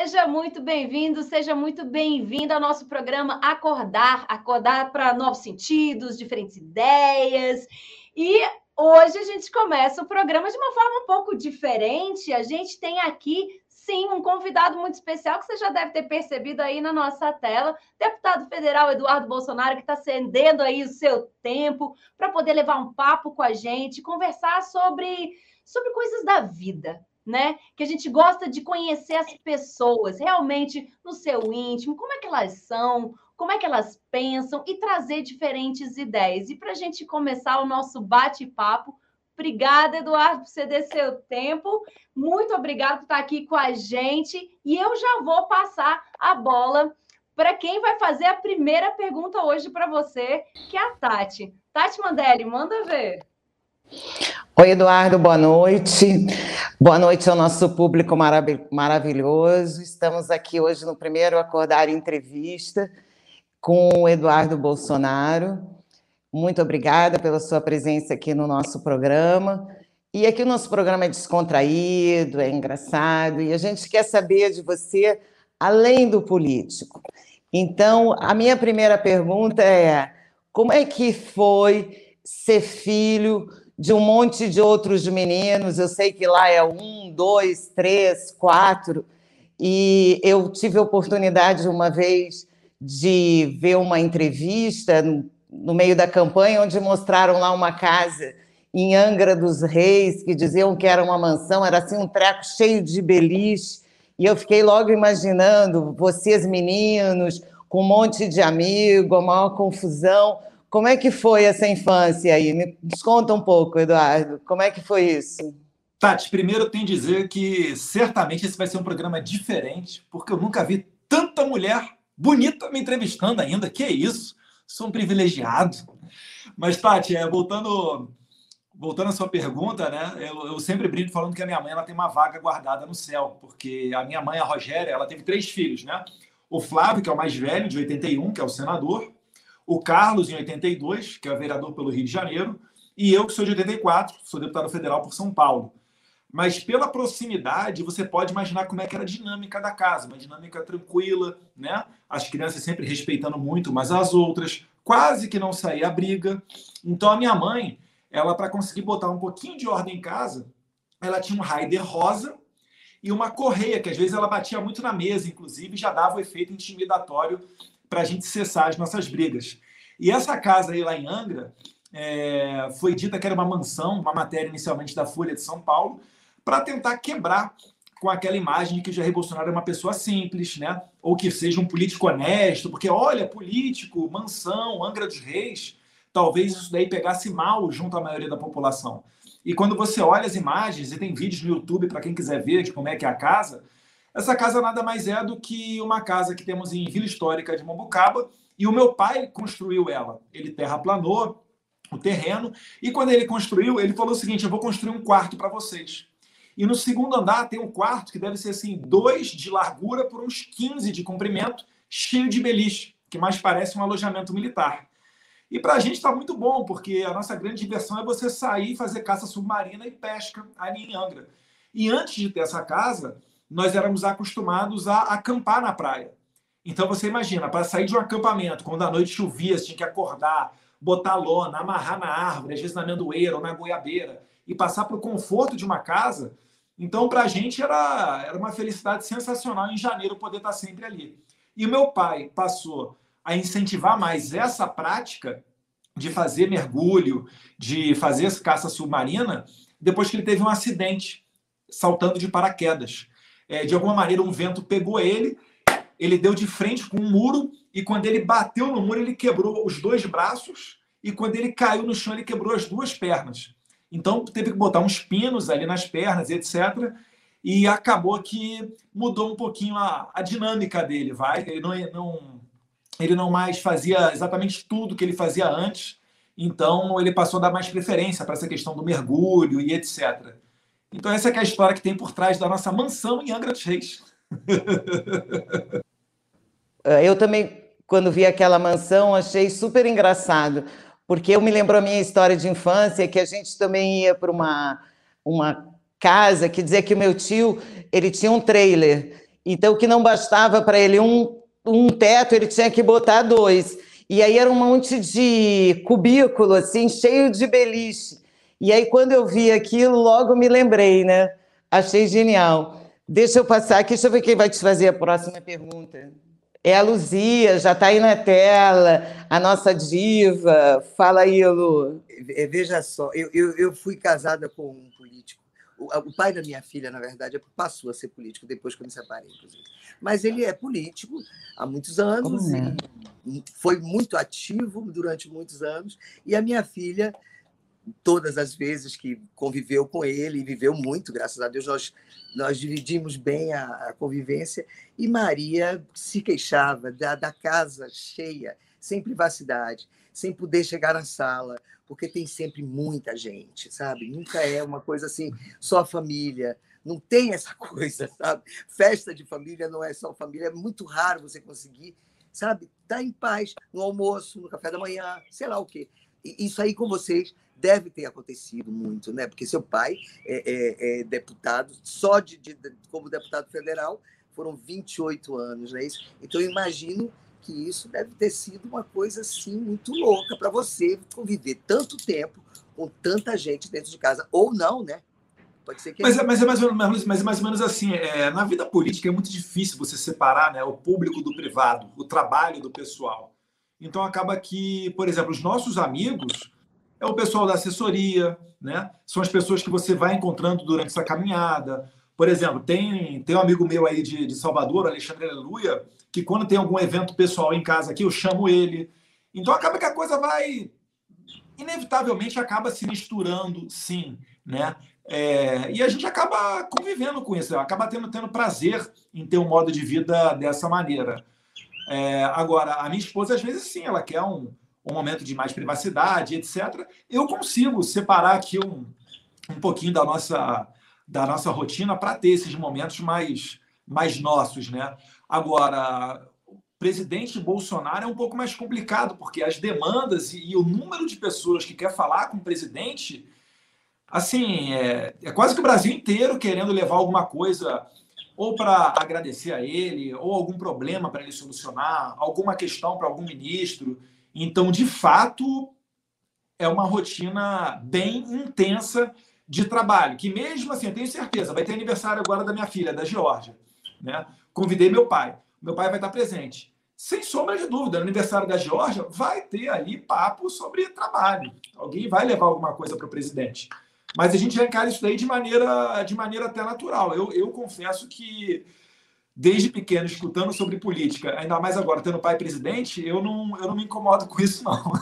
Seja muito bem-vindo, seja muito bem-vinda ao nosso programa Acordar acordar para novos sentidos, diferentes ideias. E hoje a gente começa o programa de uma forma um pouco diferente. A gente tem aqui sim, um convidado muito especial que você já deve ter percebido aí na nossa tela, deputado federal Eduardo Bolsonaro, que está cedendo aí o seu tempo para poder levar um papo com a gente, conversar sobre, sobre coisas da vida, né? Que a gente gosta de conhecer as pessoas realmente no seu íntimo, como é que elas são, como é que elas pensam e trazer diferentes ideias. E para a gente começar o nosso bate-papo, obrigada, Eduardo, por ceder seu tempo. Muito obrigado por estar aqui com a gente. E eu já vou passar a bola para quem vai fazer a primeira pergunta hoje para você, que é a Tati. Tati Mandelli, manda ver. Oi, Eduardo, boa noite. Boa noite ao nosso público marav maravilhoso. Estamos aqui hoje no primeiro Acordar Entrevista com o Eduardo Bolsonaro. Muito obrigada pela sua presença aqui no nosso programa. E aqui o nosso programa é descontraído, é engraçado, e a gente quer saber de você além do político. Então, a minha primeira pergunta é: como é que foi ser filho de um monte de outros meninos? Eu sei que lá é um, dois, três, quatro, e eu tive a oportunidade uma vez de ver uma entrevista no meio da campanha onde mostraram lá uma casa em Angra dos Reis, que diziam que era uma mansão, era assim um treco cheio de beliche, e eu fiquei logo imaginando vocês meninos, com um monte de amigo, a maior confusão. Como é que foi essa infância aí? Me conta um pouco, Eduardo. Como é que foi isso? Tati, primeiro eu tenho que dizer que certamente esse vai ser um programa diferente, porque eu nunca vi tanta mulher bonita me entrevistando ainda. Que isso? Sou um privilegiado. Mas, Tati, é, voltando voltando à sua pergunta, né? Eu, eu, sempre brinco falando que a minha mãe ela tem uma vaga guardada no céu, porque a minha mãe, a Rogéria, ela teve três filhos, né? O Flávio, que é o mais velho, de 81, que é o senador, o Carlos, em 82, que é vereador pelo Rio de Janeiro, e eu, que sou de 84, sou deputado federal por São Paulo. Mas pela proximidade, você pode imaginar como é que era a dinâmica da casa, uma dinâmica tranquila, né? As crianças sempre respeitando muito umas às outras, quase que não saía a briga. Então a minha mãe, ela para conseguir botar um pouquinho de ordem em casa, ela tinha um Raider rosa e uma correia, que às vezes ela batia muito na mesa, inclusive, já dava o efeito intimidatório para a gente cessar as nossas brigas. E essa casa aí lá em Angra é, foi dita que era uma mansão, uma matéria inicialmente da Folha de São Paulo, para tentar quebrar com aquela imagem de que Jair Bolsonaro é uma pessoa simples, né? Ou que seja um político honesto, porque olha, político, mansão, Angra dos Reis, talvez isso daí pegasse mal junto à maioria da população. E quando você olha as imagens, e tem vídeos no YouTube para quem quiser ver de como é que é a casa, essa casa nada mais é do que uma casa que temos em Vila Histórica de Mombucaba, e o meu pai construiu ela. Ele terraplanou o terreno, e quando ele construiu, ele falou o seguinte: eu vou construir um quarto para vocês. E no segundo andar tem um quarto que deve ser assim, dois de largura por uns 15 de comprimento, cheio de beliche, que mais parece um alojamento militar. E para a gente está muito bom, porque a nossa grande diversão é você sair, fazer caça submarina e pesca ali em Angra. E antes de ter essa casa, nós éramos acostumados a acampar na praia. Então você imagina, para sair de um acampamento, quando à noite chovia, você tinha que acordar, botar lona, amarrar na árvore, às vezes na amendoeira ou na goiabeira, e passar para o conforto de uma casa. Então, para a gente era, era uma felicidade sensacional em janeiro poder estar sempre ali. E o meu pai passou a incentivar mais essa prática de fazer mergulho, de fazer caça submarina, depois que ele teve um acidente saltando de paraquedas. É, de alguma maneira, um vento pegou ele, ele deu de frente com um muro, e quando ele bateu no muro, ele quebrou os dois braços, e quando ele caiu no chão, ele quebrou as duas pernas. Então, teve que botar uns pinos ali nas pernas, etc. E acabou que mudou um pouquinho a, a dinâmica dele, vai? Ele não, não ele não mais fazia exatamente tudo que ele fazia antes, então ele passou a dar mais preferência para essa questão do mergulho e etc. Então essa é, é a história que tem por trás da nossa mansão em Angra dos Reis. É, eu também, quando vi aquela mansão, achei super engraçado, porque eu me lembro a minha história de infância, que a gente também ia para uma, uma casa que dizia que o meu tio ele tinha um trailer Então, que não bastava para ele um, um teto, ele tinha que botar dois. E aí era um monte de cubículo, assim, cheio de beliche. E aí, quando eu vi aquilo, logo me lembrei, né? Achei genial. Deixa eu passar aqui, deixa eu ver quem vai te fazer a próxima pergunta. É a Luzia, já está aí na tela, a nossa diva. Fala aí, Lu. É, veja só, eu, eu, eu fui casada com um político. O, o, pai da minha filha, na verdade, passou a ser político depois que eu me separei, inclusive. Mas ele é político há muitos anos, é? foi muito ativo durante muitos anos, e a minha filha todas as vezes que conviveu com ele, e viveu muito, graças a Deus, nós, nós dividimos bem a, a convivência, e Maria se queixava da, da casa cheia, sem privacidade, sem poder chegar na sala, porque tem sempre muita gente, sabe? Nunca é uma coisa assim, só família. Não tem essa coisa, sabe? Festa de família não é só família, é muito raro você conseguir, sabe? Tá em paz no almoço, no café da manhã, sei lá o quê. Isso aí com vocês deve ter acontecido muito, né? Porque seu pai é, é, é deputado, só de, de, como deputado federal, foram 28 anos, não é isso? Então, eu imagino que isso deve ter sido uma coisa, assim, muito louca para você conviver tanto tempo com tanta gente dentro de casa. Ou não, né? Pode ser que... Mas, é, mas, é, mais ou menos, mas é mais ou menos assim, é, na vida política é muito difícil você separar né, o público do privado, o trabalho do pessoal. Então, acaba que, por exemplo, os nossos amigos é o pessoal da assessoria, né? São as pessoas que você vai encontrando durante essa caminhada. Por exemplo, tem, tem um amigo meu aí de, de Salvador, Alexandre Aleluia, que quando tem algum evento pessoal em casa aqui, eu chamo ele. Então acaba que a coisa vai inevitavelmente acaba se misturando, sim, né? É, e a gente acaba convivendo com isso, acaba tendo, tendo prazer em ter um modo de vida dessa maneira. É, agora, a minha esposa, às vezes, sim, ela quer um, um momento de mais privacidade, etc. Eu consigo separar aqui um, um pouquinho da nossa, da nossa rotina para ter esses momentos mais, mais nossos, né? Agora, o presidente Bolsonaro é um pouco mais complicado, porque as demandas e, e o número de pessoas que quer falar com o presidente, assim, é, é quase que o Brasil inteiro querendo levar alguma coisa ou para agradecer a ele, ou algum problema para ele solucionar, alguma questão para algum ministro. Então, de fato, é uma rotina bem intensa de trabalho, que mesmo assim, eu tenho certeza, vai ter aniversário agora da minha filha, da Georgia. Né? Convidei meu pai. Meu pai vai estar presente. Sem sombra de dúvida, no aniversário da Georgia vai ter ali papo sobre trabalho. Alguém vai levar alguma coisa para o presidente. Mas a gente já encara isso daí de maneira, de maneira até natural. Eu, eu confesso que desde pequeno escutando sobre política, ainda mais agora tendo pai presidente, eu não, eu não me incomodo com isso, não.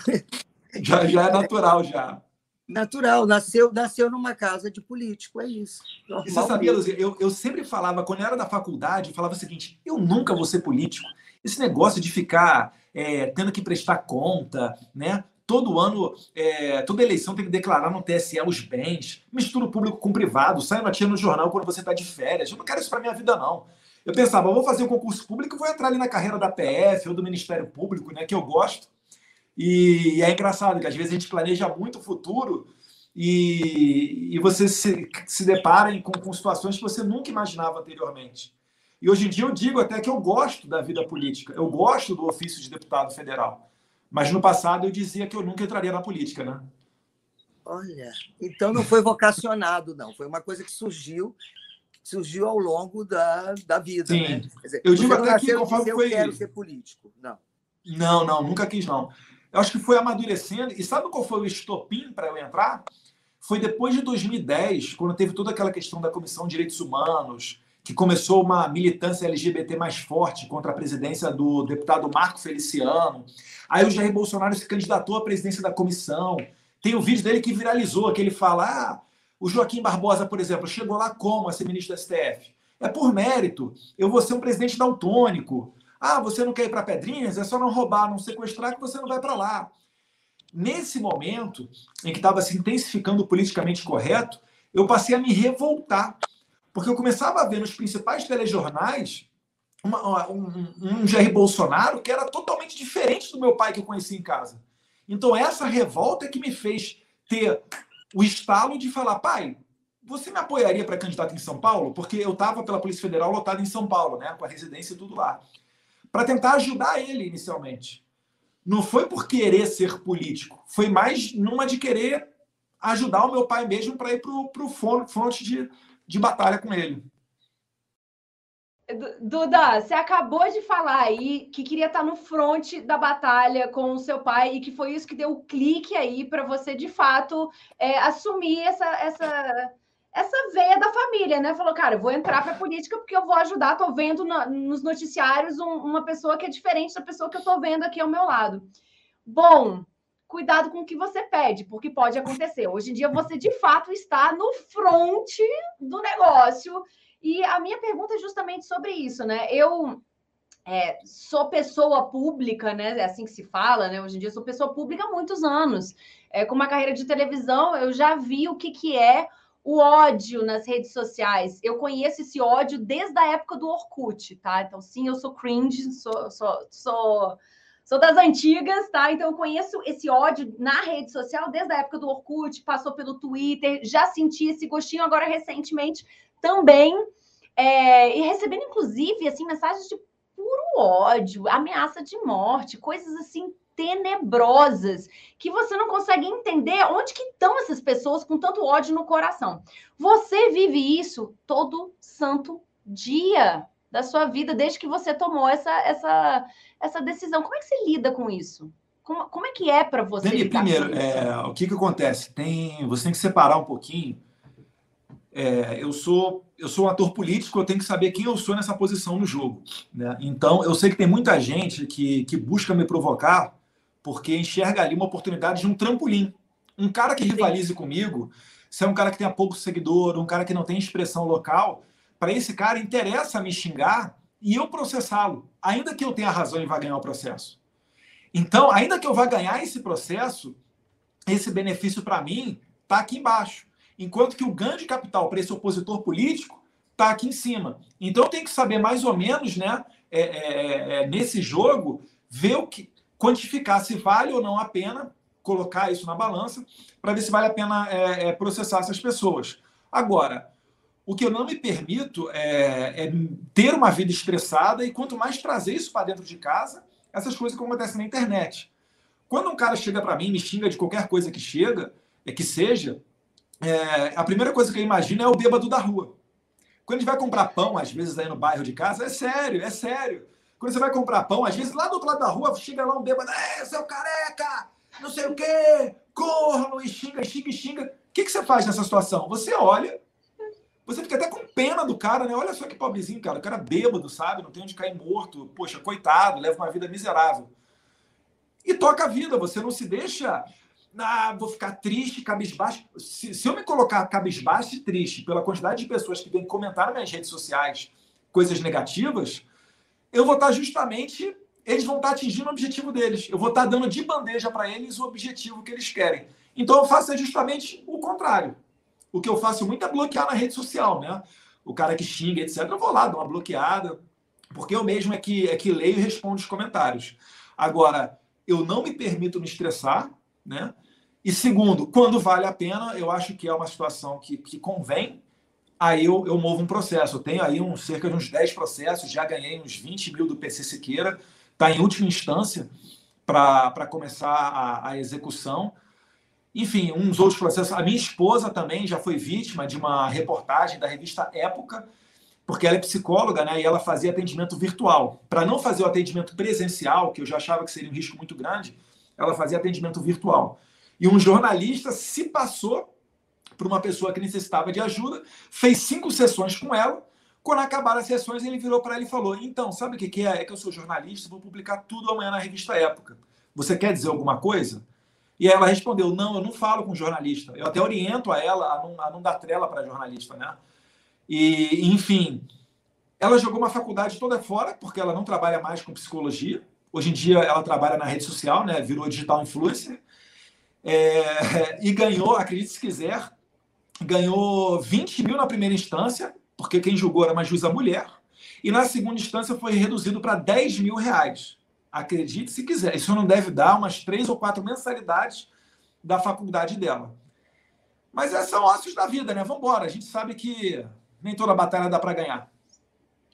já, já é natural, já. Natural, nasceu, nasceu numa casa de político, é isso. Normal. E você sabia, Luzia, eu, eu sempre falava, quando eu era da faculdade, eu falava o seguinte: eu nunca vou ser político. Esse negócio de ficar é, tendo que prestar conta, né? Todo ano, é, toda eleição tem que declarar no TSE os bens, mistura o público com o privado, sai notícia no jornal quando você está de férias. Eu não quero isso para minha vida, não. Eu pensava, vou fazer um concurso público, vou entrar ali na carreira da PF ou do Ministério Público, né, que eu gosto. E, e é engraçado que às vezes a gente planeja muito o futuro e, e você se, se depara com, com situações que você nunca imaginava anteriormente. E hoje em dia eu digo até que eu gosto da vida política, eu gosto do ofício de deputado federal. Mas no passado eu dizia que eu nunca entraria na política, né? Olha, então não foi vocacionado, não. Foi uma coisa que surgiu surgiu ao longo da, da vida. Sim. Né? Dizer, eu digo até que conforme foi. Eu quero ser político. Não. Não, não, nunca quis, não. Eu acho que foi amadurecendo. E sabe qual foi o estopim para eu entrar? Foi depois de 2010, quando teve toda aquela questão da Comissão de Direitos Humanos, que começou uma militância LGBT mais forte contra a presidência do deputado Marco Feliciano. Aí o Jair Bolsonaro se candidatou à presidência da comissão. Tem o um vídeo dele que viralizou, que ele fala: ah, o Joaquim Barbosa, por exemplo, chegou lá como a ser ministro da STF? É por mérito. Eu vou ser um presidente daltônico. Ah, você não quer ir para Pedrinhas? É só não roubar, não sequestrar, que você não vai para lá. Nesse momento em que estava se intensificando o politicamente correto, eu passei a me revoltar porque eu começava a ver nos principais telejornais uma, um, um Jair Bolsonaro que era totalmente diferente do meu pai que eu conheci em casa. Então, essa revolta é que me fez ter o estalo de falar, pai, você me apoiaria para candidato em São Paulo? Porque eu estava pela Polícia Federal lotado em São Paulo, né? Com a residência e tudo lá. Para tentar ajudar ele inicialmente. Não foi por querer ser político, foi mais numa de querer ajudar o meu pai mesmo para ir para o fronte de, de batalha com ele. Duda, você acabou de falar aí que queria estar no fronte da batalha com o seu pai e que foi isso que deu o clique aí para você, de fato, é, assumir essa, essa, essa veia da família, né? Falou, cara, eu vou entrar para política porque eu vou ajudar. Tô vendo nos noticiários um, uma pessoa que é diferente da pessoa que eu tô vendo aqui ao meu lado. Bom, cuidado com o que você pede, porque pode acontecer. Hoje em dia você de fato está no fronte do negócio e a minha pergunta é justamente sobre isso, né? Eu é, sou pessoa pública, né? É assim que se fala, né? Hoje em dia sou pessoa pública há muitos anos. É, com uma carreira de televisão, eu já vi o que, que é o ódio nas redes sociais. Eu conheço esse ódio desde a época do Orkut, tá? Então, sim, eu sou cringe, sou, sou, sou, sou das antigas, tá? Então, eu conheço esse ódio na rede social desde a época do Orkut, passou pelo Twitter, já senti esse gostinho agora recentemente também, é, e recebendo, inclusive, assim, mensagens de puro ódio, ameaça de morte, coisas assim tenebrosas que você não consegue entender onde que estão essas pessoas com tanto ódio no coração. Você vive isso todo santo dia da sua vida desde que você tomou essa essa essa decisão. Como é que você lida com isso? Como, como é que é para você? primeiro, é, o que que acontece? Tem, você tem que separar um pouquinho é, eu sou eu sou um ator político, eu tenho que saber quem eu sou nessa posição no jogo. Né? Então, eu sei que tem muita gente que, que busca me provocar porque enxerga ali uma oportunidade de um trampolim. Um cara que rivalize comigo, se é um cara que tenha pouco seguidor, um cara que não tem expressão local, para esse cara interessa me xingar e eu processá-lo, ainda que eu tenha razão e vá ganhar o processo. Então, ainda que eu vá ganhar esse processo, esse benefício para mim está aqui embaixo enquanto que o ganho de capital para esse opositor político está aqui em cima. Então tem que saber mais ou menos, né, é, é, é, nesse jogo, ver o que quantificar se vale ou não a pena colocar isso na balança para ver se vale a pena é, é, processar essas pessoas. Agora, o que eu não me permito é, é, ter uma vida estressada e quanto mais trazer isso para dentro de casa, essas coisas que acontecem na internet. Quando um cara chega para mim e me xinga de qualquer coisa que chega, é que seja, é, a primeira coisa que eu imagino é o bêbado da rua. Quando a gente vai comprar pão, às vezes aí no bairro de casa, é sério, é sério. Quando você vai comprar pão, às vezes lá do outro lado da rua chega lá um bêbado, é, seu careca, não sei o quê, corno, e xinga, xinga, xinga. O que, que você faz nessa situação? Você olha, você fica até com pena do cara, né? Olha só que pobrezinho, cara. O cara bêbado, sabe? Não tem onde cair morto. Poxa, coitado, leva uma vida miserável. E toca a vida, você não se deixa ah, vou ficar triste, cabisbaixo. Se, se eu me colocar cabisbaixo e triste pela quantidade de pessoas que vêm comentar nas minhas redes sociais coisas negativas, eu vou estar justamente. Eles vão estar atingindo o objetivo deles. Eu vou estar dando de bandeja para eles o objetivo que eles querem. Então eu faço justamente o contrário. O que eu faço muito é bloquear na rede social, né? O cara que xinga, etc. Eu vou lá, dou uma bloqueada, porque eu mesmo é que, é que leio e respondo os comentários. Agora, eu não me permito me estressar, né? E segundo, quando vale a pena, eu acho que é uma situação que, que convém, aí eu, eu movo um processo. Eu tenho aí um, cerca de uns 10 processos, já ganhei uns 20 mil do PC Siqueira, está em última instância para começar a, a execução. Enfim, uns outros processos. A minha esposa também já foi vítima de uma reportagem da revista Época, porque ela é psicóloga, né? E ela fazia atendimento virtual. Para não fazer o atendimento presencial, que eu já achava que seria um risco muito grande, ela fazia atendimento virtual. E um jornalista se passou por uma pessoa que necessitava de ajuda, fez cinco sessões com ela. Quando acabaram as sessões, ele virou para ela e falou: Então, sabe o que, é? É que eu sou jornalista, vou publicar tudo amanhã na revista Época. Você quer dizer alguma coisa? E ela respondeu: Não, eu não falo com jornalista. Eu até oriento a ela a não, a não dar trela para jornalista, né? E, enfim, ela jogou uma faculdade toda fora, porque ela não trabalha mais com psicologia. Hoje em dia, ela trabalha na rede social, né? Virou digital influencer. É, e ganhou, acredite se quiser, ganhou 20 mil na primeira instância, porque quem julgou era uma juíza mulher, e na segunda instância foi reduzido para 10 mil reais. Acredite se quiser. Isso não deve dar umas três ou quatro mensalidades da faculdade dela. Mas é, são ossos da vida, né? Vamos embora. A gente sabe que nem toda batalha dá para ganhar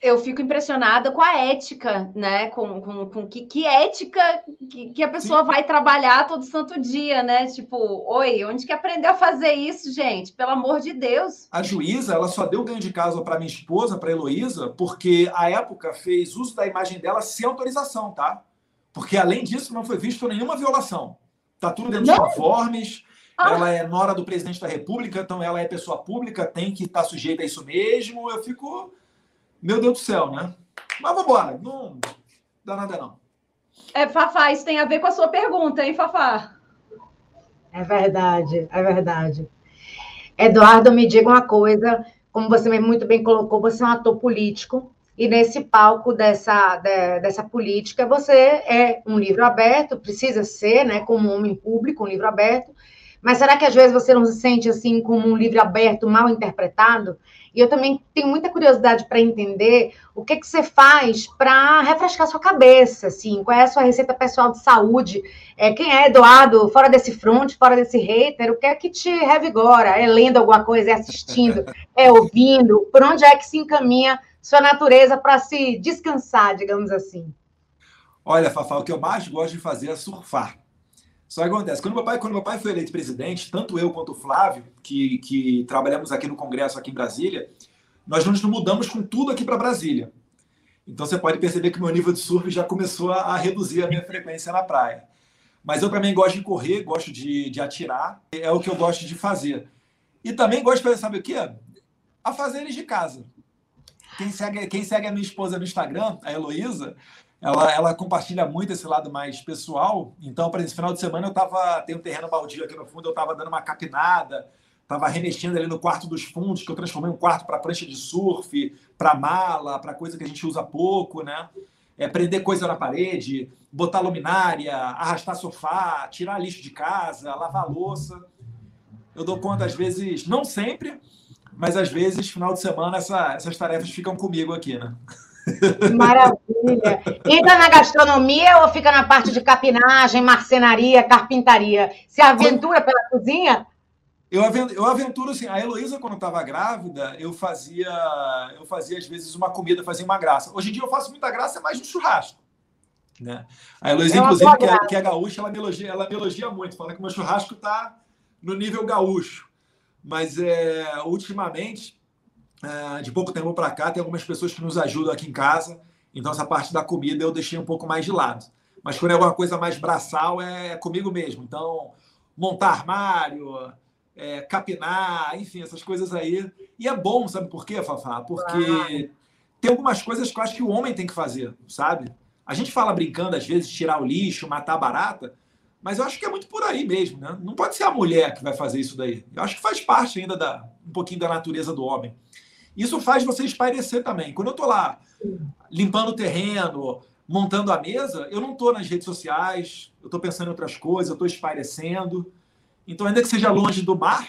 eu fico impressionada com a ética, né? Com, com, com que, que, ética que, que a pessoa Sim. vai trabalhar todo santo dia, né? Tipo, oi, onde que aprendeu a fazer isso, gente? Pelo amor de Deus. A juíza, ela só deu ganho de causa para minha esposa, para Heloísa, porque a época fez uso da imagem dela sem autorização, tá? Porque além disso, não foi visto nenhuma violação. Tá tudo dentro não. dos conformes. Ah. Ela é nora do presidente da República, então ela é pessoa pública, tem que estar tá sujeita a isso mesmo. Eu fico meu Deus do céu, né? Mas vamos embora, não dá nada não. É, Fafá, isso tem a ver com a sua pergunta, hein, Fafá? É verdade, é verdade. Eduardo, me diga uma coisa, como você muito bem colocou, você é um ator político, e nesse palco dessa, de, dessa política, você é um livro aberto, precisa ser, né, como um homem público, um livro aberto, mas será que às vezes você não se sente assim como um livro aberto mal interpretado? E eu também tenho muita curiosidade para entender o que, que você faz para refrescar sua cabeça, assim, qual é a sua receita pessoal de saúde? É, quem é Eduardo, fora desse front, fora desse hater, o que é que te revigora? É lendo alguma coisa, é assistindo, é ouvindo? Por onde é que se encaminha sua natureza para se descansar, digamos assim? Olha, Fafá, o que eu mais gosto de fazer é surfar. Só que acontece, quando meu pai, quando meu pai foi eleito presidente, tanto eu quanto o Flávio, que, que trabalhamos aqui no Congresso, aqui em Brasília, nós nos mudamos com tudo aqui para Brasília. Então você pode perceber que meu nível de surf já começou a, a reduzir a minha frequência na praia. Mas eu também gosto de correr, gosto de, de atirar, é o que eu gosto de fazer. E também gosto de fazer, sabe o quê? A fazer de casa. Quem segue, quem segue a minha esposa no Instagram, a Heloísa, ela, ela compartilha muito esse lado mais pessoal. Então, para esse final de semana, eu tava. Tem um terreno baldio aqui no fundo, eu estava dando uma capinada, estava remexendo ali no quarto dos fundos, que eu transformei um quarto para prancha de surf, para mala, para coisa que a gente usa pouco, né? É prender coisa na parede, botar luminária, arrastar sofá, tirar lixo de casa, lavar louça. Eu dou conta, às vezes, não sempre, mas às vezes, final de semana, essa, essas tarefas ficam comigo aqui, né? Maravilha. Entra na gastronomia ou fica na parte de capinagem, marcenaria, carpintaria? Se aventura pela cozinha? Eu aventuro, eu aventuro assim. A Heloísa, quando estava grávida, eu fazia, eu fazia às vezes uma comida, fazia uma graça. Hoje em dia eu faço muita graça, é mais no churrasco. Né? A Heloísa, inclusive, que é, que é, gaúcha, ela me, elogia, ela me elogia muito, fala que o meu churrasco está no nível gaúcho. Mas é, ultimamente ah, de pouco tempo para cá, tem algumas pessoas que nos ajudam aqui em casa, então essa parte da comida eu deixei um pouco mais de lado. Mas quando é alguma coisa mais braçal, é comigo mesmo. Então, montar armário, é, capinar, enfim, essas coisas aí. E é bom, sabe por quê, Fafá? Porque tem algumas coisas que eu acho que o homem tem que fazer, sabe? A gente fala brincando, às vezes, tirar o lixo, matar a barata, mas eu acho que é muito por aí mesmo, né? Não pode ser a mulher que vai fazer isso daí. Eu acho que faz parte ainda da um pouquinho da natureza do homem. Isso faz você espairecer também. Quando eu estou lá limpando o terreno, montando a mesa, eu não estou nas redes sociais, eu estou pensando em outras coisas, eu estou espairecendo. Então, ainda que seja longe do mar,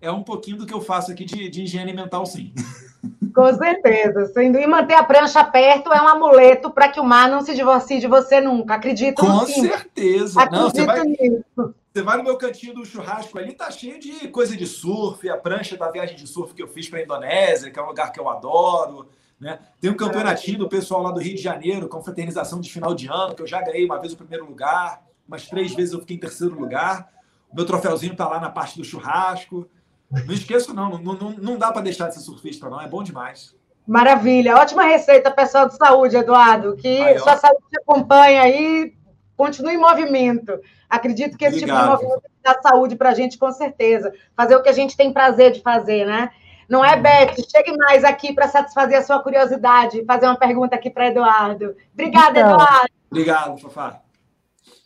é um pouquinho do que eu faço aqui de, de higiene mental, sim. Com certeza. E manter a prancha perto é um amuleto para que o mar não se divorcie de você nunca. Acredito Com certeza. Acredito não, você vai, nisso. Você vai no meu cantinho do churrasco ali, tá cheio de coisa de surf, a prancha da viagem de surf que eu fiz para a Indonésia, que é um lugar que eu adoro. Né? Tem um campeonatinho do pessoal lá do Rio de Janeiro, com fraternização de final de ano, que eu já ganhei uma vez o primeiro lugar, umas três vezes eu fiquei em terceiro lugar. O meu troféuzinho tá lá na parte do churrasco. Não esqueço, não. Não, não, não dá para deixar de ser surfista, não. É bom demais. Maravilha. Ótima receita, pessoal de saúde, Eduardo. Que aí, sua saúde te acompanha aí. Continue em movimento. Acredito que esse Obrigado. tipo de movimento dá saúde para a gente, com certeza. Fazer o que a gente tem prazer de fazer, né? Não é, Beth? Chegue mais aqui para satisfazer a sua curiosidade, fazer uma pergunta aqui para Eduardo. Obrigada, então, Eduardo. Obrigado, Fafá.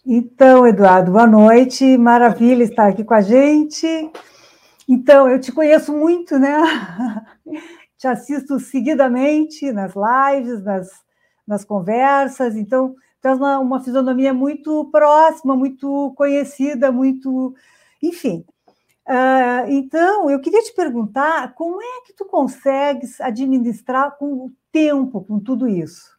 Então, Eduardo, boa noite. Maravilha estar aqui com a gente. Então, eu te conheço muito, né? Te assisto seguidamente nas lives, nas, nas conversas. Então, traz uma, uma fisionomia muito próxima, muito conhecida, muito. Enfim. Uh, então, eu queria te perguntar como é que tu consegues administrar com o tempo, com tudo isso?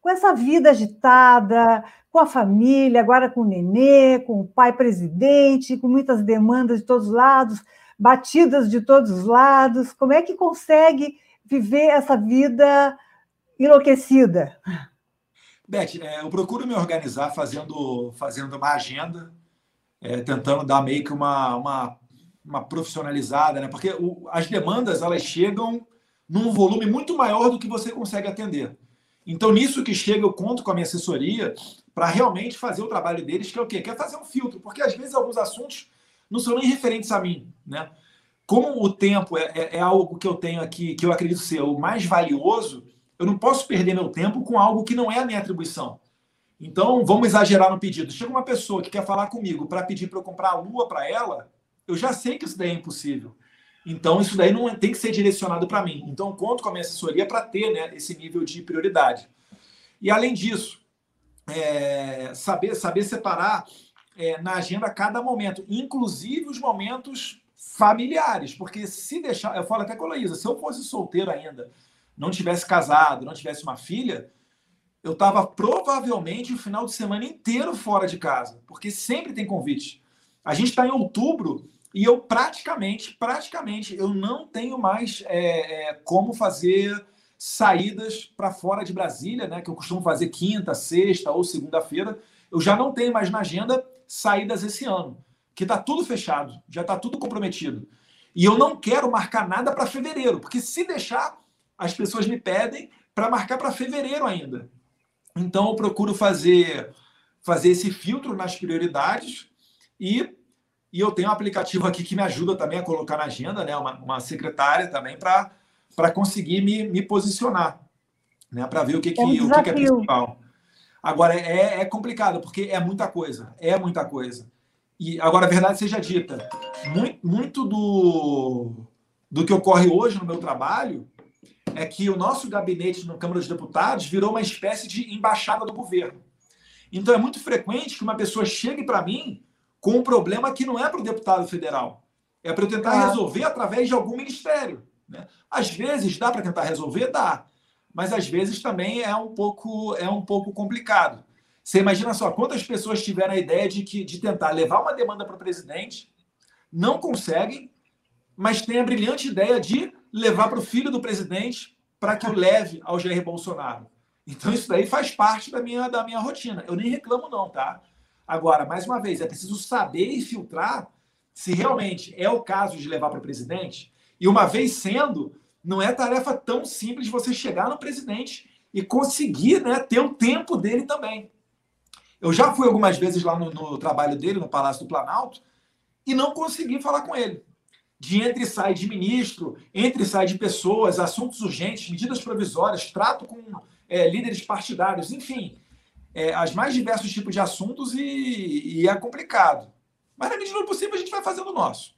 Com essa vida agitada, com a família, agora com o nenê, com o pai presidente, com muitas demandas de todos os lados, batidas de todos os lados. Como é que consegue viver essa vida enlouquecida? Beth, é, eu procuro me organizar fazendo, fazendo uma agenda, é, tentando dar meio que uma, uma, uma profissionalizada, né? Porque o, as demandas elas chegam num volume muito maior do que você consegue atender. Então, nisso que chega, eu conto com a minha assessoria para realmente fazer o trabalho deles, que é o quê? Quer fazer um filtro, porque às vezes alguns assuntos não são nem referentes a mim, né? Como o tempo é, é, é algo que eu tenho aqui, que eu acredito ser o mais valioso, eu não posso perder meu tempo com algo que não é a minha atribuição. Então, vamos exagerar no pedido. Chega uma pessoa que quer falar comigo para pedir para eu comprar a lua para ela, eu já sei que isso daí é impossível. Então, isso daí não tem que ser direcionado para mim. Então, conto com a minha assessoria para ter né, esse nível de prioridade. E, além disso, é, saber, saber separar é, na agenda cada momento, inclusive os momentos familiares. Porque se deixar, eu falo até com a Laísa, se eu fosse solteiro ainda, não tivesse casado, não tivesse uma filha, eu estava provavelmente o final de semana inteiro fora de casa, porque sempre tem convite. A gente está em outubro e eu praticamente, praticamente, eu não tenho mais é, é, como fazer saídas para fora de Brasília, né? Que eu costumo fazer quinta, sexta ou segunda-feira. Eu já não tenho mais na agenda saídas esse ano, que está tudo fechado, já está tudo comprometido. E eu não quero marcar nada para fevereiro, porque se deixar, as pessoas me pedem para marcar para fevereiro ainda. Então eu procuro fazer fazer esse filtro nas prioridades e e eu tenho um aplicativo aqui que me ajuda também a colocar na agenda, né? Uma, uma secretária também para conseguir me, me posicionar, né? Para ver o que, que, é um o que, que é principal. Agora é, é complicado, porque é muita coisa, é muita coisa. E agora, a verdade seja dita, muito, muito do, do que ocorre hoje no meu trabalho é que o nosso gabinete na Câmara dos Deputados virou uma espécie de embaixada do governo. Então é muito frequente que uma pessoa chegue para mim com um problema que não é para o deputado federal. É para eu tentar ah. resolver através de algum ministério. Né? Às vezes dá para tentar resolver, dá. Mas às vezes também é um pouco, é um pouco complicado. Você imagina só quantas pessoas tiveram a ideia de, que, de tentar levar uma demanda para o presidente, não conseguem, mas têm a brilhante ideia de levar para o filho do presidente para que o leve ao Jair Bolsonaro. Então isso daí faz parte da minha, da minha rotina. Eu nem reclamo não, tá? Agora, mais uma vez, é preciso saber e filtrar se realmente é o caso de levar para o presidente. E uma vez sendo, não é tarefa tão simples você chegar no presidente e conseguir né, ter o tempo dele também. Eu já fui algumas vezes lá no, no trabalho dele, no Palácio do Planalto, e não consegui falar com ele. De entre e sai de ministro, entre e sai de pessoas, assuntos urgentes, medidas provisórias, trato com é, líderes partidários, enfim é, as mais diversos tipos de assuntos e, e, é complicado. Mas na medida do possível a gente vai fazendo o nosso.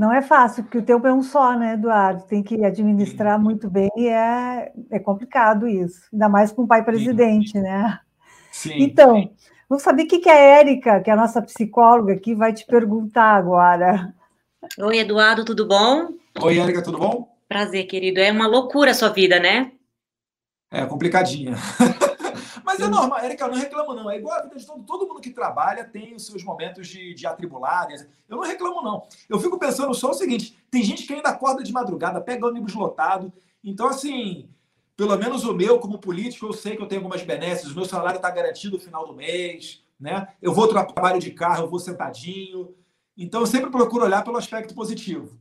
Não é fácil, porque o tempo é um só, né, Eduardo? Tem que administrar Sim. muito bem e é, é complicado isso. Ainda mais com o pai presidente, Sim. né? Sim. Então, vamos saber o que, que a Érica, que é a nossa psicóloga aqui, vai te perguntar agora. Oi, Eduardo, tudo bom? Oi, Érica, tudo bom? Prazer, querido. É uma loucura a sua vida, né? É complicadinha. Mas é normal, Érica, eu não reclamo, não. É igual a vida de todo, todo mundo que trabalha tem os seus momentos de, de atribular. Eu não reclamo, não. Eu fico pensando só o seguinte: tem gente que ainda acorda de madrugada, pega ônibus lotado. Então, assim, pelo menos o meu, como político, eu sei que eu tenho algumas benesses, o meu salário está garantido no final do mês, né? Eu vou trabalho de carro, eu vou sentadinho. Então, eu sempre procuro olhar pelo aspecto positivo.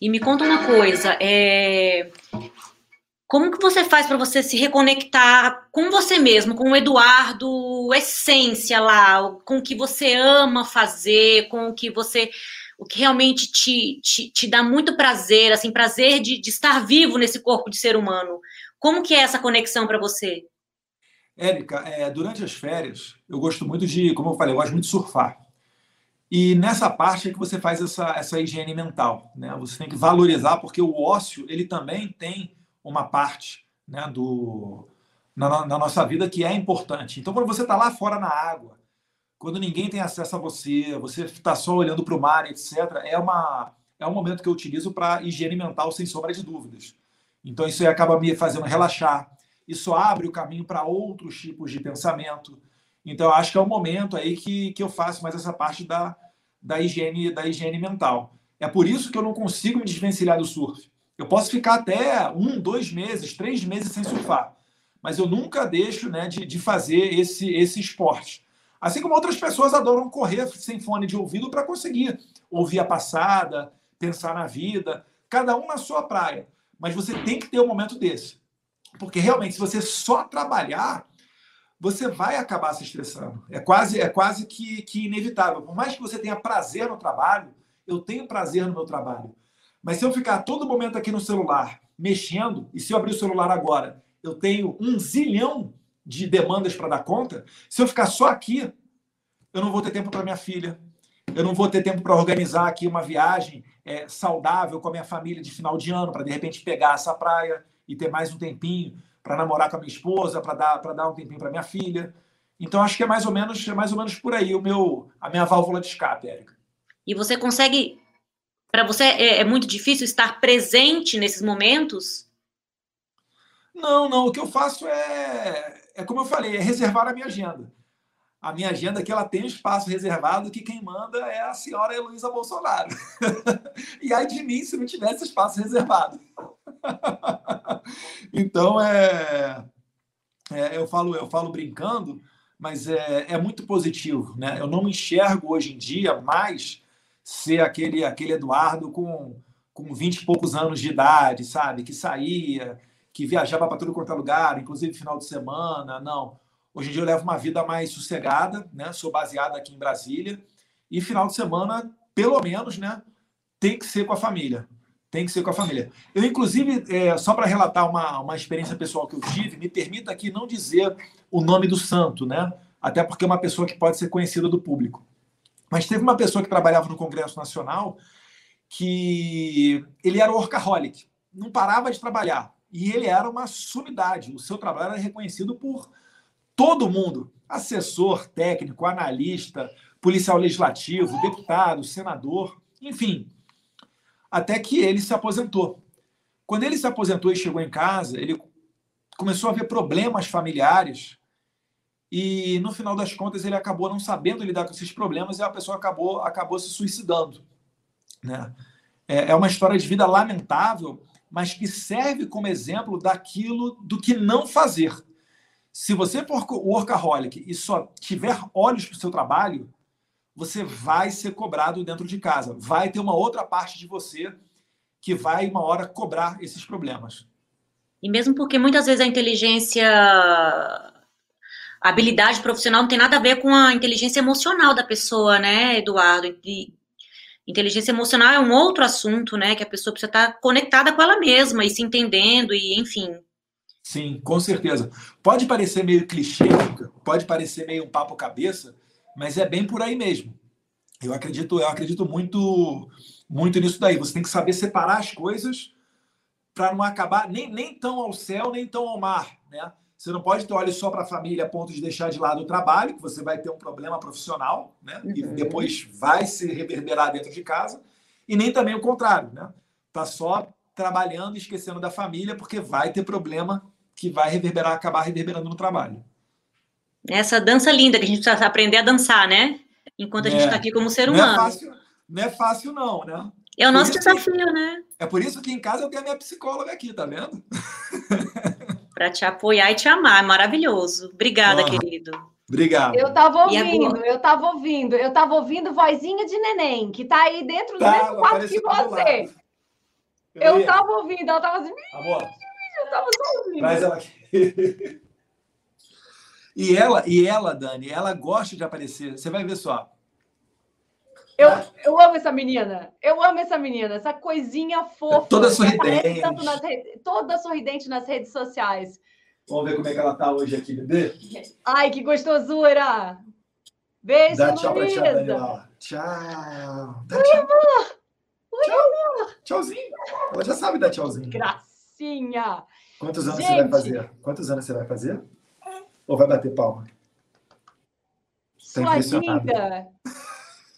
E me conta uma coisa, é... Como que você faz para você se reconectar com você mesmo, com o Eduardo, essência lá, com o que você ama fazer, com o que você, o que realmente te, te, te dá muito prazer, assim, prazer de, de estar vivo nesse corpo de ser humano. Como que é essa conexão para você? Érica, é, durante as férias, eu gosto muito de, como eu falei, eu gosto muito de surfar. E nessa parte é que você faz essa, essa higiene mental. Né? Você tem que valorizar, porque o ócio, ele também tem uma parte né, do, na, na, nossa vida que é importante. Então, quando você está lá fora na água, quando ninguém tem acesso a você, você está só olhando para o mar, etc., é, uma, é um momento que eu utilizo para higiene mental, sem sombra de dúvidas. Então, isso acaba me fazendo relaxar. Isso abre o caminho para outros tipos de pensamento. Então, acho que é o momento aí que, que eu faço mais essa parte da, da, higiene, da higiene mental. É por isso que eu não consigo me desvencilhar do surf. Eu posso ficar até um, dois meses, três meses sem surfar, mas eu nunca deixo né, de, de fazer esse, esse esporte. Assim como outras pessoas adoram correr sem fone de ouvido para conseguir ouvir a passada, pensar na vida, cada um na sua praia. Mas você tem que ter um momento desse. Porque realmente, se você só trabalhar, você vai acabar se estressando. É quase, é quase que, que inevitável. Por mais que você tenha prazer no trabalho, eu tenho prazer no meu trabalho. Mas se eu ficar todo momento aqui no celular, mexendo, e se eu abrir o celular agora, eu tenho um zilhão de demandas para dar conta, se eu ficar só aqui, eu não vou ter tempo para minha filha, eu não vou ter tempo para organizar aqui uma viagem é, saudável com a minha família de final de ano, para de repente pegar essa praia e ter mais um tempinho para namorar com a minha esposa, para dar, dar um tempinho para minha filha. Então acho que é mais ou menos, é mais ou menos por aí o meu, a minha válvula de escape, Érica. E você consegue para você é, é, muito difícil estar presente nesses momentos? Não, não. O que eu faço é, é como eu falei, é reservar a minha agenda. A minha agenda que ela tem espaço reservado que quem manda é a senhora Heloísa Bolsonaro. e aí de mim se não tivesse espaço reservado. então é, é, eu falo eu falo brincando, mas é, é muito positivo, né? Eu não enxergo hoje em dia mais ser aquele, aquele Eduardo com, com 20 e poucos anos de idade, sabe? Que saía, que viajava para todo quanto é lugar, inclusive final de semana. Não. Hoje em dia eu levo uma vida mais sossegada, né? Sou baseado aqui em Brasília. E final de semana, pelo menos, né? Tem que ser com a família. Tem que ser com a família. Eu, inclusive, é, só para relatar uma, uma experiência pessoal que eu tive, me permita aqui não dizer o nome do santo, né? Até porque é uma pessoa que pode ser conhecida do público. Mas teve uma pessoa que trabalhava no Congresso Nacional que ele era workaholic, não parava de trabalhar. E ele era uma sumidade. O seu trabalho era reconhecido por todo mundo: assessor, técnico, analista, policial legislativo, deputado, senador, enfim. Até que ele se aposentou. Quando ele se aposentou e chegou em casa, ele começou a ver problemas familiares e no final das contas ele acabou não sabendo lidar com esses problemas e a pessoa acabou, acabou se suicidando. Né? É, é uma história de vida lamentável, mas que serve como exemplo daquilo do que não fazer. Se você for workaholic e só tiver olhos para o seu trabalho, você vai ser cobrado dentro de casa. Vai ter uma outra parte de você que vai, uma hora, cobrar esses problemas. E mesmo porque muitas vezes a inteligência habilidade profissional não tem nada a ver com a inteligência emocional da pessoa, né, Eduardo? E inteligência emocional é um outro assunto, né, que a pessoa precisa estar conectada com ela mesma e se entendendo e, enfim. Sim, com certeza. Pode parecer meio clichê, pode parecer meio um papo cabeça, mas é bem por aí mesmo. Eu acredito, eu acredito muito, muito nisso daí. Você tem que saber separar as coisas para não acabar nem, nem tão ao céu, nem tão ao mar, né? Você não pode ter olhos só para a família a ponto de deixar de lado o trabalho, que você vai ter um problema profissional, né? Uhum. E depois vai se reverberar dentro de casa. E nem também o contrário, né? Tá só trabalhando e esquecendo da família, porque vai ter problema que vai reverberar, acabar reverberando no trabalho. Essa dança linda que a gente precisa aprender a dançar, né? Enquanto a gente está é. aqui como ser humano. Não é fácil, não, é fácil, não né? É o nosso desafio, que, né? É por isso que em casa eu tenho a minha psicóloga aqui, tá vendo? para te apoiar e te amar. É maravilhoso. Obrigada, querido. Obrigado. Eu estava ouvindo, eu estava ouvindo, eu estava ouvindo vozinha de neném, que está aí dentro do tá, mesmo quarto que você. Eu estava ouvindo, ela estava assim. Amor, eu estava só ouvindo. Traz ela aqui. E ela, e ela, Dani, ela gosta de aparecer. Você vai ver só. Eu, eu amo essa menina. Eu amo essa menina, essa coisinha fofa. Toda sorridente. Redes, toda sorridente nas redes sociais. Vamos ver como é que ela tá hoje aqui, bebê? Ai, que gostosura! Beijo, Dá tchau Luísa. pra tia Daniela. Tchau. Dá Oi, tchau. amor. Oi, tchau. amor. Tchauzinho. Ela já sabe dar tchauzinho. Gracinha. Quantos anos Gente. você vai fazer? Quantos anos você vai fazer? Ou vai bater palma? Tá Sua linda.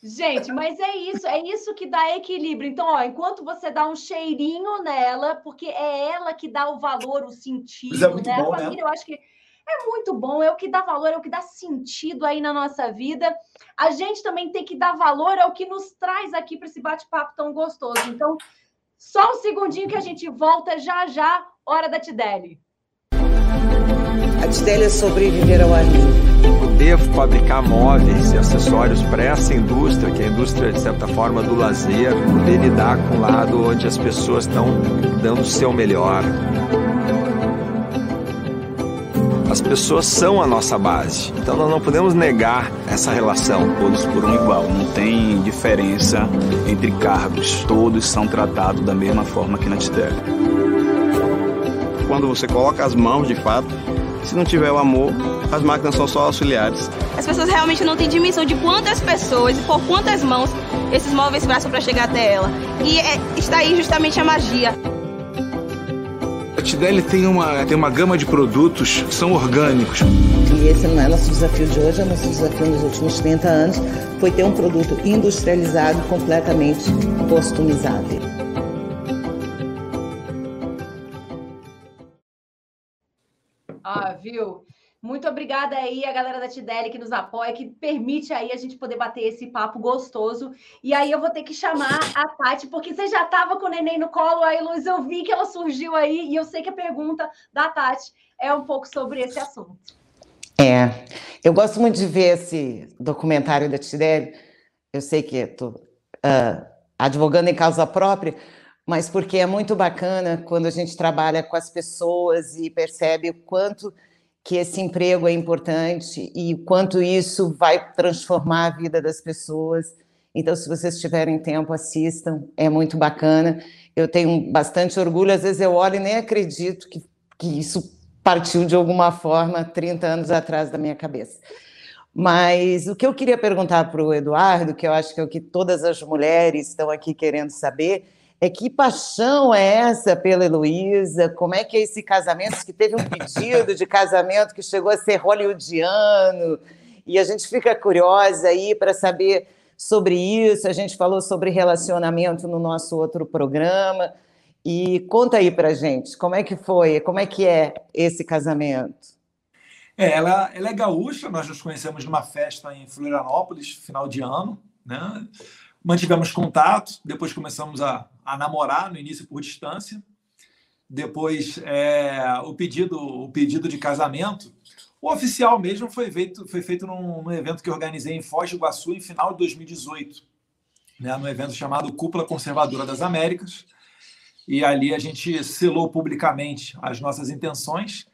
Gente, mas é isso, é isso que dá equilíbrio. Então, ó, enquanto você dá um cheirinho nela, porque é ela que dá o valor, o sentido, é muito né? Bom, família, né? eu acho que é muito bom, é o que dá valor, é o que dá sentido aí na nossa vida. A gente também tem que dar valor ao que nos traz aqui para esse bate-papo tão gostoso. Então, só um segundinho que a gente volta já já, hora da Tideli. A Tideli é sobreviver ao ar Poder fabricar móveis e acessórios para essa indústria, que é a indústria, de certa forma, do lazer, poder lidar com o lado onde as pessoas estão dando o seu melhor. As pessoas são a nossa base, então nós não podemos negar essa relação. Todos por um igual, não tem diferença entre cargos, todos são tratados da mesma forma que na Tidel. Quando você coloca as mãos de fato, se não tiver o amor, as máquinas são só auxiliares. As pessoas realmente não têm dimensão de quantas pessoas e por quantas mãos esses móveis passam para chegar até ela. E é, está aí justamente a magia. A Tideli tem uma, tem uma gama de produtos que são orgânicos. E esse não é nosso desafio de hoje, é nosso desafio nos últimos 30 anos, foi ter um produto industrializado completamente customizado. Muito obrigada aí a galera da Tideli que nos apoia, que permite aí a gente poder bater esse papo gostoso. E aí eu vou ter que chamar a Tati, porque você já estava com o neném no colo, aí Luz, eu vi que ela surgiu aí e eu sei que a pergunta da Tati é um pouco sobre esse assunto. É, eu gosto muito de ver esse documentário da Tideli. Eu sei que estou uh, advogando em causa própria, mas porque é muito bacana quando a gente trabalha com as pessoas e percebe o quanto que esse emprego é importante e quanto isso vai transformar a vida das pessoas. Então, se vocês tiverem tempo, assistam, é muito bacana. Eu tenho bastante orgulho, às vezes eu olho e nem acredito que, que isso partiu de alguma forma 30 anos atrás da minha cabeça. Mas o que eu queria perguntar para o Eduardo, que eu acho que é o que todas as mulheres estão aqui querendo saber, é que paixão é essa pela Heloísa? Como é que é esse casamento? Que teve um pedido de casamento que chegou a ser hollywoodiano, e a gente fica curiosa aí para saber sobre isso. A gente falou sobre relacionamento no nosso outro programa. E conta aí para gente, como é que foi, como é que é esse casamento? É, ela, ela é gaúcha, nós nos conhecemos numa festa em Florianópolis, final de ano, né? Mantivemos contato, depois começamos a, a namorar, no início por distância. Depois, é, o, pedido, o pedido de casamento, o oficial mesmo foi feito, foi feito num, num evento que organizei em Foz do Iguaçu em final de 2018, né, num evento chamado Cúpula Conservadora das Américas. E ali a gente selou publicamente as nossas intenções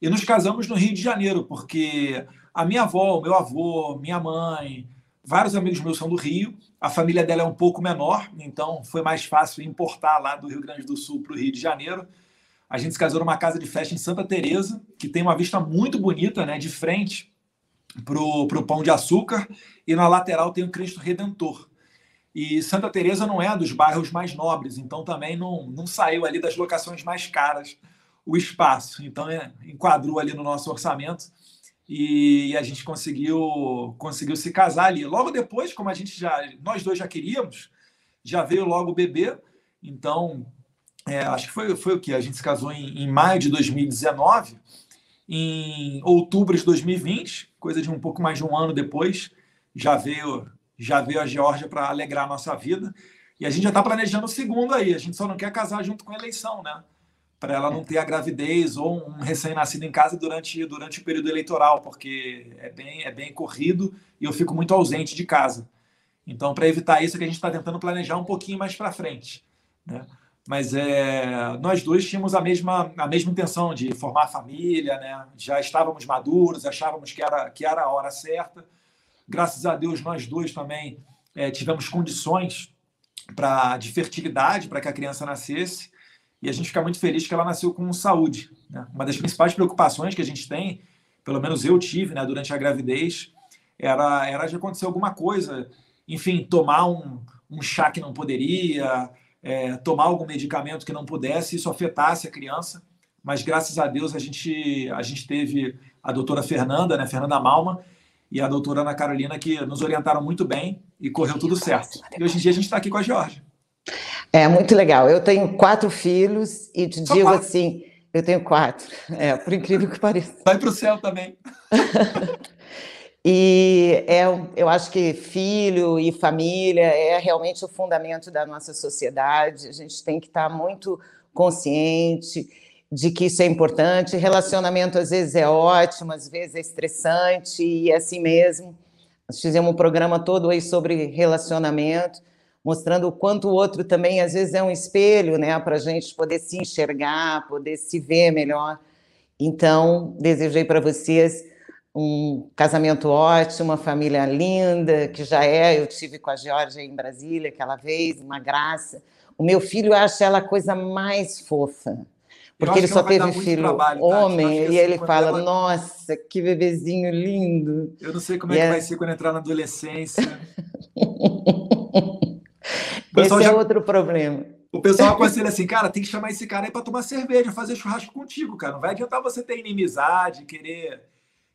e nos casamos no Rio de Janeiro, porque a minha avó, o meu avô, minha mãe, Vários amigos meus são do Rio, a família dela é um pouco menor, então foi mais fácil importar lá do Rio Grande do Sul para o Rio de Janeiro. A gente se casou numa casa de festa em Santa Teresa, que tem uma vista muito bonita, né, de frente para o Pão de Açúcar, e na lateral tem o Cristo Redentor. E Santa Teresa não é dos bairros mais nobres, então também não, não saiu ali das locações mais caras o espaço. Então é, enquadrou ali no nosso orçamento e a gente conseguiu conseguiu se casar ali. Logo depois, como a gente já nós dois já queríamos, já veio logo o bebê. Então, é, acho que foi, foi o que a gente se casou em, em, maio de 2019, em outubro de 2020, coisa de um pouco mais de um ano depois, já veio já veio a Geórgia para alegrar a nossa vida. E a gente já está planejando o segundo aí. A gente só não quer casar junto com a eleição, né? Para ela não ter a gravidez ou um recém-nascido em casa durante, durante o período eleitoral, porque é bem, é bem corrido e eu fico muito ausente de casa. Então, para evitar isso, é que a gente está tentando planejar um pouquinho mais para frente. Né? Mas é, nós dois tínhamos a mesma, a mesma intenção de formar família, né? já estávamos maduros, achávamos que era, que era a hora certa. Graças a Deus, nós dois também é, tivemos condições pra, de fertilidade para que a criança nascesse e a gente fica muito feliz que ela nasceu com saúde. Né? Uma das principais preocupações que a gente tem, pelo menos eu tive né, durante a gravidez, era, era de acontecer alguma coisa, enfim, tomar um, um chá que não poderia, é, tomar algum medicamento que não pudesse, isso afetasse a criança. Mas graças a Deus a gente, a gente teve a doutora Fernanda, né, Fernanda Malma, e a doutora Ana Carolina, que nos orientaram muito bem e correu tudo certo. E hoje em dia a gente está aqui com a Georgia. É muito legal. Eu tenho quatro filhos e te Só digo quatro. assim Eu tenho quatro, é, por incrível que pareça. Vai para o céu também. e é, eu acho que filho e família é realmente o fundamento da nossa sociedade. A gente tem que estar muito consciente de que isso é importante. Relacionamento às vezes é ótimo, às vezes é estressante e é assim mesmo. Nós fizemos um programa todo aí sobre relacionamento, mostrando o quanto o outro também às vezes é um espelho, né, para a gente poder se enxergar, poder se ver melhor. Então, desejei para vocês um casamento ótimo, uma família linda, que já é, eu tive com a Georgia em Brasília aquela vez, uma graça. O meu filho acha ela a coisa mais fofa porque ele só teve filho trabalho, homem, e ele fala, ela... nossa, que bebezinho lindo. Eu não sei como é que é... vai ser quando entrar na adolescência. esse é já... outro problema. O pessoal aconselha assim, cara, tem que chamar esse cara aí para tomar cerveja, fazer churrasco contigo, cara. Não vai adiantar você ter inimizade, querer,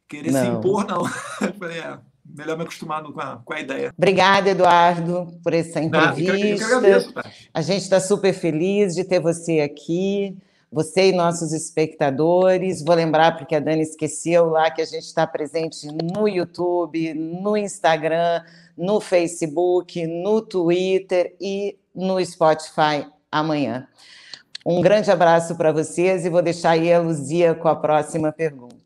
querer se impor, não. é, melhor me acostumar com a, com a ideia. Obrigada, Eduardo, por essa entrevista. Não, eu que agradeço, a gente está super feliz de ter você aqui você e nossos espectadores. Vou lembrar, porque a Dani esqueceu lá, que a gente está presente no YouTube, no Instagram, no Facebook, no Twitter e no Spotify amanhã. Um grande abraço para vocês e vou deixar aí a Luzia com a próxima pergunta.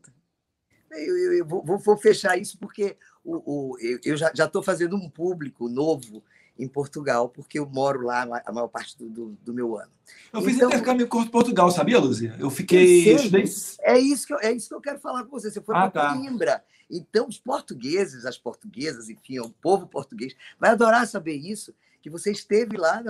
Eu, eu, eu vou, vou, fechar isso porque o, o, eu já estou fazendo um público novo em Portugal, porque eu moro lá a maior parte do, do, do meu ano. Eu fiz então, intercâmbio em Portugal, sabia, Luzia? Eu fiquei. É isso, que eu, é isso que eu quero falar com você. Você foi ah, para tá. Coimbra. Então, os portugueses, as portuguesas, enfim, o povo português, vai adorar saber isso, que você esteve lá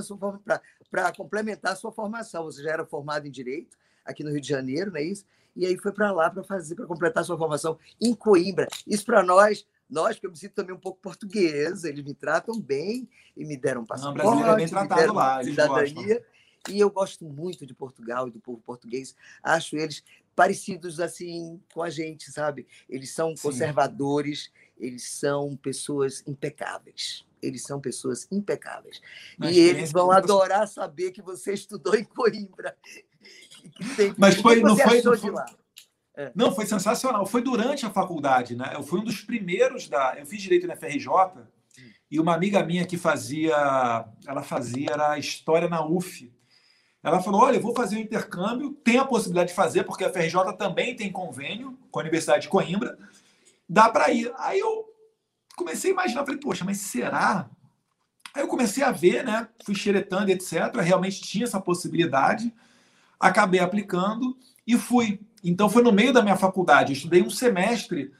para complementar a sua formação. Você já era formado em Direito, aqui no Rio de Janeiro, não é isso? E aí foi para lá para fazer, para completar a sua formação em Coimbra. Isso para nós nós, que eu me sinto também um pouco português, eles me tratam bem e me deram passaporte, Não, brasileiro é bem tratado lá, cidadania. E eu gosto muito de Portugal e do povo português. Acho eles parecidos assim com a gente, sabe? Eles são Sim. conservadores, eles são pessoas impecáveis. Eles são pessoas impecáveis. e eles vão adorar saber que você estudou em Coimbra. Mas foi, não foi, não foi, é. Não, foi sensacional. Foi durante a faculdade, né? Eu fui um dos primeiros da. Eu fiz direito na FRJ e uma amiga minha que fazia, ela fazia era história na UF. Ela falou: Olha, eu vou fazer um intercâmbio, tem a possibilidade de fazer, porque a FRJ também tem convênio com a Universidade de Coimbra, dá para ir. Aí eu comecei a imaginar, falei: Poxa, mas será? Aí eu comecei a ver, né? Fui xeretando, etc. Realmente tinha essa possibilidade, acabei aplicando e fui. Então foi no meio da minha faculdade. Eu estudei um semestre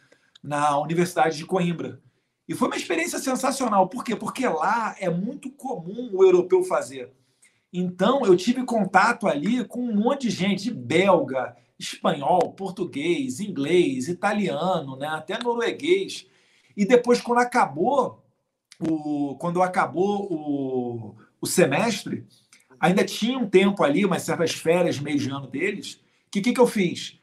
na Universidade de Coimbra. E foi uma experiência sensacional. Por quê? Porque lá é muito comum o europeu fazer. Então eu tive contato ali com um monte de gente belga, espanhol, português, inglês, italiano, né? até norueguês. E depois, quando acabou o, quando acabou o, o semestre, ainda tinha um tempo ali, umas certas férias, meio de ano deles, que que, que eu fiz?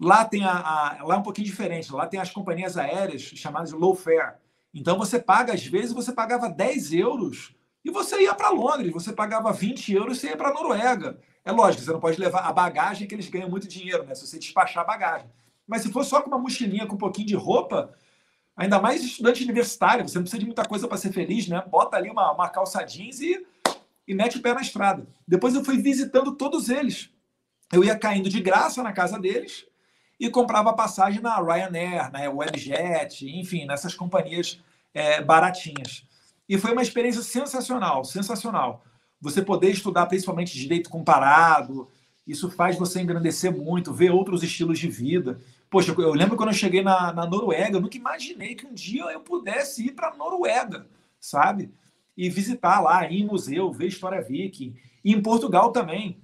Lá tem a, a, lá é um pouquinho diferente. Lá tem as companhias aéreas chamadas de low fare. Então você paga, às vezes, você pagava 10 euros e você ia para Londres. Você pagava 20 euros e você ia para Noruega. É lógico, você não pode levar a bagagem que eles ganham muito dinheiro, né? Se você despachar a bagagem. Mas se for só com uma mochilinha com um pouquinho de roupa, ainda mais estudante universitário, você não precisa de muita coisa para ser feliz, né? Bota ali uma, uma calça jeans e, e mete o pé na estrada. Depois eu fui visitando todos eles eu ia caindo de graça na casa deles e comprava passagem na Ryanair, na Webjet, enfim, nessas companhias é, baratinhas. E foi uma experiência sensacional, sensacional. Você poder estudar principalmente direito comparado, isso faz você engrandecer muito, ver outros estilos de vida. Poxa, eu lembro quando eu cheguei na, na Noruega, eu nunca imaginei que um dia eu pudesse ir para a Noruega, sabe? E visitar lá, ir em museu, ver história viking. E em Portugal também,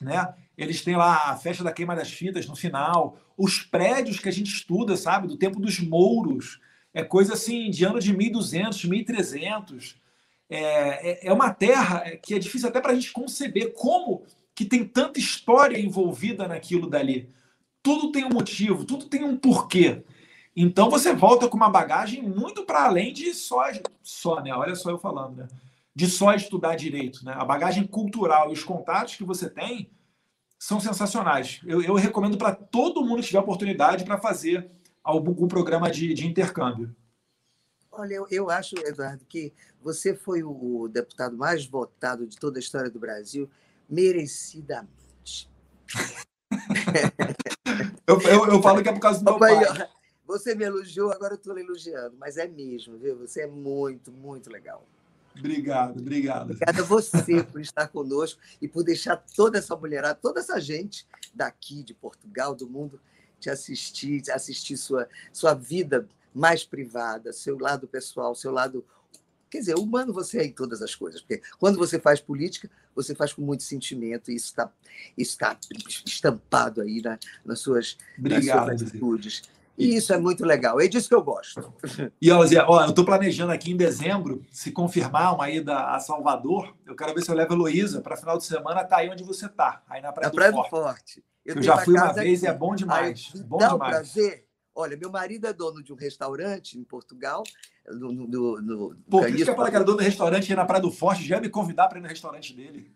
né? Eles têm lá a festa da queima das fitas no final, os prédios que a gente estuda, sabe, do tempo dos mouros, é coisa assim de ano de 1200, 1300. É, é, é uma terra que é difícil até para a gente conceber como que tem tanta história envolvida naquilo dali. Tudo tem um motivo, tudo tem um porquê. Então você volta com uma bagagem muito para além de só, só, né? Olha só eu falando, né? De só estudar direito, né? A bagagem cultural e os contatos que você tem são sensacionais. Eu, eu recomendo para todo mundo que tiver oportunidade para fazer algum programa de, de intercâmbio. Olha, eu, eu, acho, Eduardo, que você foi o deputado mais votado de toda a história do Brasil, merecidamente. eu, eu, eu, falo que é por causa do meu pai. Você me elogiou, agora eu estou elogiando, mas é mesmo, viu? Você é muito, muito legal. Obrigado, obrigado. Obrigada a você por estar conosco e por deixar toda essa mulherada, toda essa gente daqui, de Portugal, do mundo, te assistir, assistir sua, sua vida mais privada, seu lado pessoal, seu lado. Quer dizer, humano você é em todas as coisas, porque quando você faz política, você faz com muito sentimento, e isso está tá estampado aí na, nas, suas, Obrigado, nas suas atitudes. E isso é muito legal, é disso que eu gosto. E, ó, Zé, ó, eu estou planejando aqui em dezembro, se confirmar uma ida a Salvador, eu quero ver se eu levo a Heloísa para final de semana, tá aí onde você tá, aí na Praia, na do, Praia Forte. do Forte. Eu, eu já fui uma vez aqui. e é bom demais. Aí, bom dá demais. Um prazer. Olha, meu marido é dono de um restaurante em Portugal. No, no, no, Pô, por isso que eu falei que era dono do restaurante ia na Praia do Forte, já ia me convidar para ir no restaurante dele.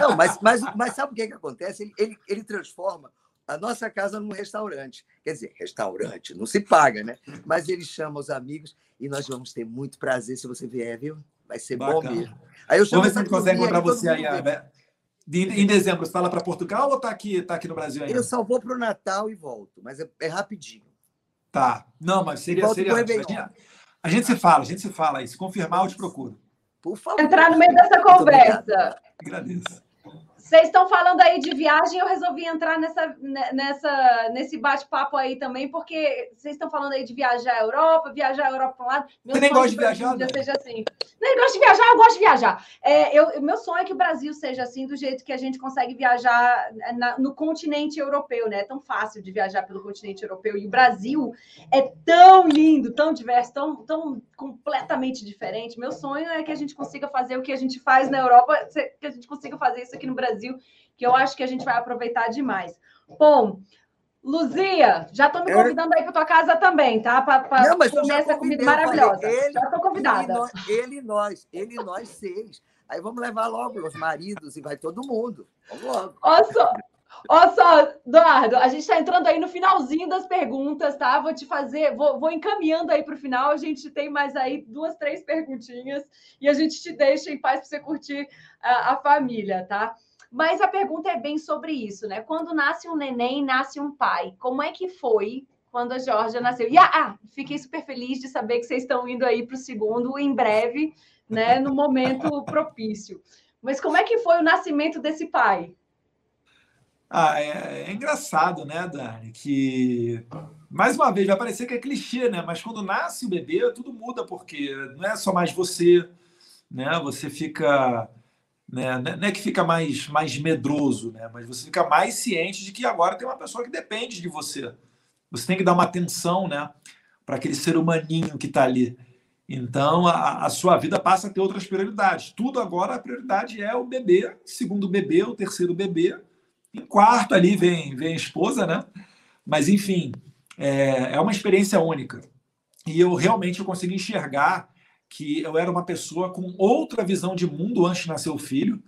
Não, mas, mas, mas sabe o que, que acontece? Ele, ele, ele transforma a nossa casa num restaurante. Quer dizer, restaurante, não se paga, né? Mas ele chama os amigos e nós vamos ter muito prazer se você vier, viu? Vai ser Bacana. bom mesmo. Aí eu chamo Vamos ver se consegue encontrar você aí. Em dezembro, você está lá para Portugal ou está aqui, tá aqui no Brasil ainda? Eu só vou para o Natal e volto, mas é, é rapidinho. Tá. Não, mas seria. seria a, gente, a gente se fala, a gente se fala aí. Se confirmar, eu te procuro. Por favor. Entrar no meio dessa conversa. Agradeço. Vocês estão falando aí de viagem, eu resolvi entrar nessa, nessa, nesse bate-papo aí também, porque vocês estão falando aí de viajar à Europa, viajar à Europa para um lado. Meu Você nem gosta de viajar? Né? Seja assim. Nem gosto de viajar, eu gosto de viajar. É, eu, meu sonho é que o Brasil seja assim, do jeito que a gente consegue viajar na, no continente europeu, né? É tão fácil de viajar pelo continente europeu. E o Brasil é tão lindo, tão diverso, tão, tão completamente diferente. Meu sonho é que a gente consiga fazer o que a gente faz na Europa, que a gente consiga fazer isso aqui no Brasil Brasil, que eu acho que a gente vai aproveitar demais. Bom, Luzia, já estou me convidando aí para tua casa também, tá? Para comer essa comida maravilhosa. Ele, já estou convidada. Ele e nós, ele e nós seis. Aí vamos levar logo os maridos e vai todo mundo. Vamos logo. Olha só, olha só, Eduardo, a gente está entrando aí no finalzinho das perguntas, tá? Vou te fazer, vou, vou encaminhando aí para o final. A gente tem mais aí duas, três perguntinhas e a gente te deixa em paz para você curtir a, a família, tá? Mas a pergunta é bem sobre isso, né? Quando nasce um neném, nasce um pai. Como é que foi quando a Georgia nasceu? E ah, fiquei super feliz de saber que vocês estão indo aí para o segundo em breve, né? No momento propício. Mas como é que foi o nascimento desse pai? Ah, é, é, engraçado, né, Dani? Que mais uma vez vai parecer que é clichê, né? Mas quando nasce o bebê, tudo muda, porque não é só mais você, né? Você fica né? Não é que fica mais, mais medroso, né? mas você fica mais ciente de que agora tem uma pessoa que depende de você. Você tem que dar uma atenção né? para aquele ser humaninho que está ali. Então, a, a, sua vida passa a ter outras prioridades. Tudo agora, a prioridade é o bebê, segundo bebê, o terceiro bebê. Em quarto ali vem, vem a esposa, né? Mas, enfim, é, é uma experiência única. E eu realmente eu consigo enxergar que eu era uma pessoa com outra visão de mundo antes de nascer o filho,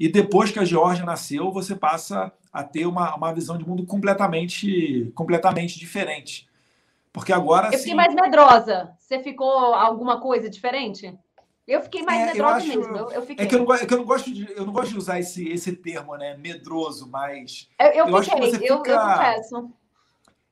e depois que a Georgia nasceu, você passa a ter uma, uma visão de mundo completamente, completamente diferente. Porque agora. Eu fiquei assim, mais medrosa. Você ficou alguma coisa diferente? Eu fiquei mais é, medrosa acho, mesmo. Eu, eu fiquei. É que eu não, é que eu não gosto de, eu não gosto de usar esse, esse termo, né? Medroso, mas. Eu, eu, eu fiquei, fica... eu, eu confesso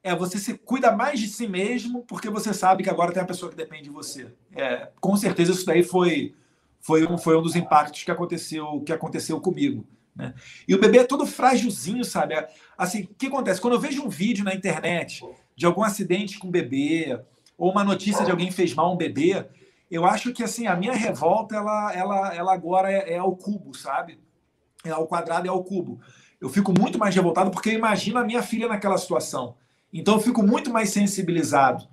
é você se cuida mais de si mesmo porque você sabe que agora tem uma pessoa que depende de você. É, com certeza isso daí foi foi um, foi um dos impactos que aconteceu que aconteceu comigo. Né? E o bebê é todo frágilzinho, sabe? Assim, o que acontece? Quando eu vejo um vídeo na internet de algum acidente com um bebê ou uma notícia de alguém fez mal um bebê, eu acho que assim a minha revolta ela, ela, ela agora é, é ao cubo, sabe? É ao quadrado, é ao cubo. Eu fico muito mais revoltado porque eu imagino a minha filha naquela situação. Então eu fico muito mais sensibilizado,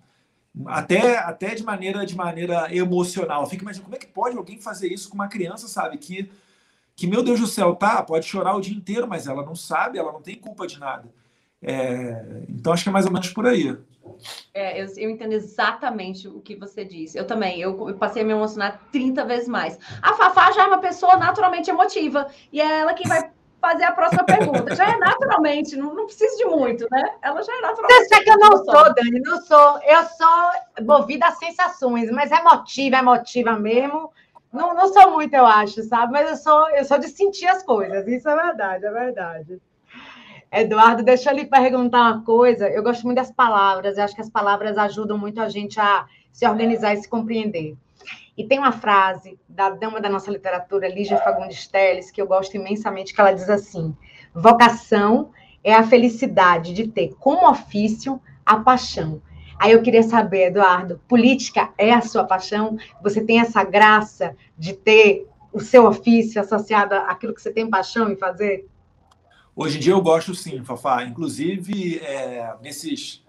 até, até de maneira de maneira emocional. Eu fico imaginando como é que pode alguém fazer isso com uma criança, sabe? Que, que meu Deus do céu, tá, pode chorar o dia inteiro, mas ela não sabe, ela não tem culpa de nada. É, então acho que é mais ou menos por aí. É, eu, eu, entendo exatamente o que você disse. Eu também, eu, eu, passei a me emocionar 30 vezes mais. A Fafá já é uma pessoa naturalmente emotiva, e é ela que vai fazer a próxima pergunta. Já é naturalmente, não, não precisa de muito, né? Ela já é naturalmente. Você sabe que eu não sou, Dani, não sou. Eu sou movida a sensações, mas emotiva, emotiva mesmo. Não, não sou muito, eu acho, sabe? Mas eu sou, eu sou de sentir as coisas. Isso é verdade, é verdade. Eduardo, deixa eu lhe perguntar uma coisa. Eu gosto muito das palavras, eu acho que as palavras ajudam muito a gente a se organizar e se compreender. E tem uma frase da dama da nossa literatura, Lígia Fagundes Telles, que eu gosto imensamente, que ela diz assim: vocação é a felicidade de ter como ofício a paixão. Aí eu queria saber, Eduardo, política é a sua paixão? Você tem essa graça de ter o seu ofício associado àquilo que você tem paixão em fazer? Hoje em dia eu gosto sim, Fafá. Inclusive, é, nesses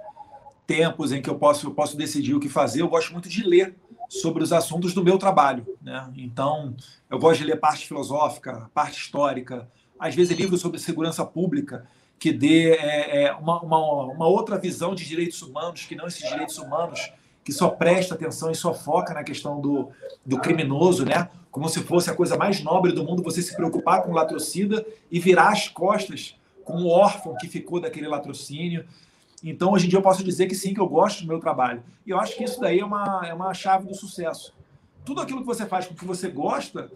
tempos em que eu posso, eu posso decidir o que fazer, eu gosto muito de ler sobre os assuntos do meu trabalho. Né? Então, eu gosto de ler parte filosófica, parte histórica, às vezes livros sobre segurança pública, que dê é, é, uma, uma, uma, outra visão de direitos humanos, que não esses direitos humanos que só presta atenção e só foca na questão do, do criminoso, né? como se fosse a coisa mais nobre do mundo você se preocupar com o latrocida e virar as costas com o órfão que ficou daquele latrocínio. Então, hoje em dia, eu posso dizer que sim, que eu gosto do meu trabalho. E eu acho que isso daí é uma, é uma chave do sucesso. Tudo aquilo que você faz com o que você gosta,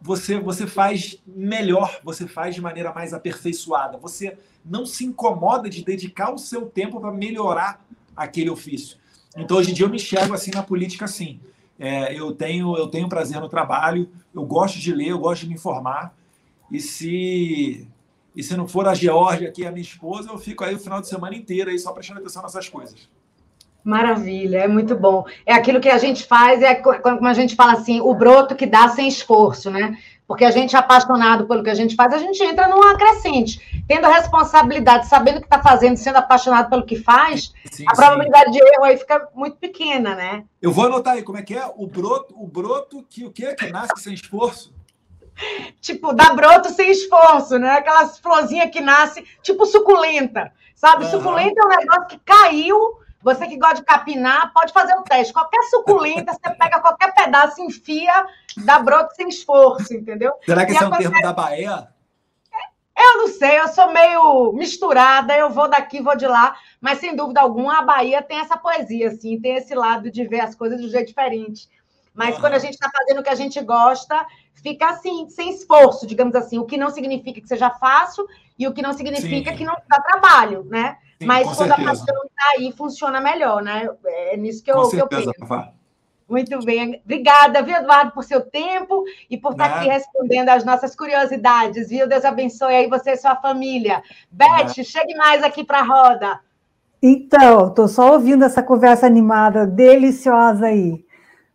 você, você faz melhor, você faz de maneira mais aperfeiçoada. Você não se incomoda de dedicar o seu tempo para melhorar aquele ofício. Então, hoje em dia, eu me enxergo assim na política, assim. É, eu tenho eu tenho prazer no trabalho, eu gosto de ler, eu gosto de me informar. E se e se não for a Geórgia, que é a minha esposa, eu fico aí o final de semana inteiro aí só prestando atenção nessas coisas. Maravilha, é muito bom. É aquilo que a gente faz, é como a gente fala assim, o broto que dá sem esforço, né? Porque a gente é apaixonado pelo que a gente faz, a gente entra numa crescente. Tendo a responsabilidade, sabendo o que está fazendo, sendo apaixonado pelo que faz, sim, a sim. probabilidade de erro aí fica muito pequena, né? Eu vou anotar aí como é que é o broto, o broto que o que que nasce sem esforço? Tipo, dá broto sem esforço, né? Aquelas florzinhas que nasce, tipo suculenta, sabe? Uhum. Suculenta é um negócio que caiu você que gosta de capinar, pode fazer o teste. Qualquer suculenta, você pega qualquer pedaço, enfia, dá broto sem esforço, entendeu? Será que e esse é um termo da Bahia? Eu não sei, eu sou meio misturada, eu vou daqui, vou de lá, mas sem dúvida alguma a Bahia tem essa poesia, assim, tem esse lado de ver as coisas de um jeito diferente. Mas uhum. quando a gente está fazendo o que a gente gosta, fica assim, sem esforço, digamos assim, o que não significa que seja fácil e o que não significa Sim. que não dá trabalho, né? Sim, Mas quando certeza. a paixão está aí, funciona melhor, né? É nisso que eu, com certeza, que eu penso. Muito bem. Obrigada, viu, Eduardo, por seu tempo e por estar aqui respondendo às nossas curiosidades, viu? Deus abençoe aí você e sua família. Beth, chegue mais aqui para a roda. Então, estou só ouvindo essa conversa animada, deliciosa aí.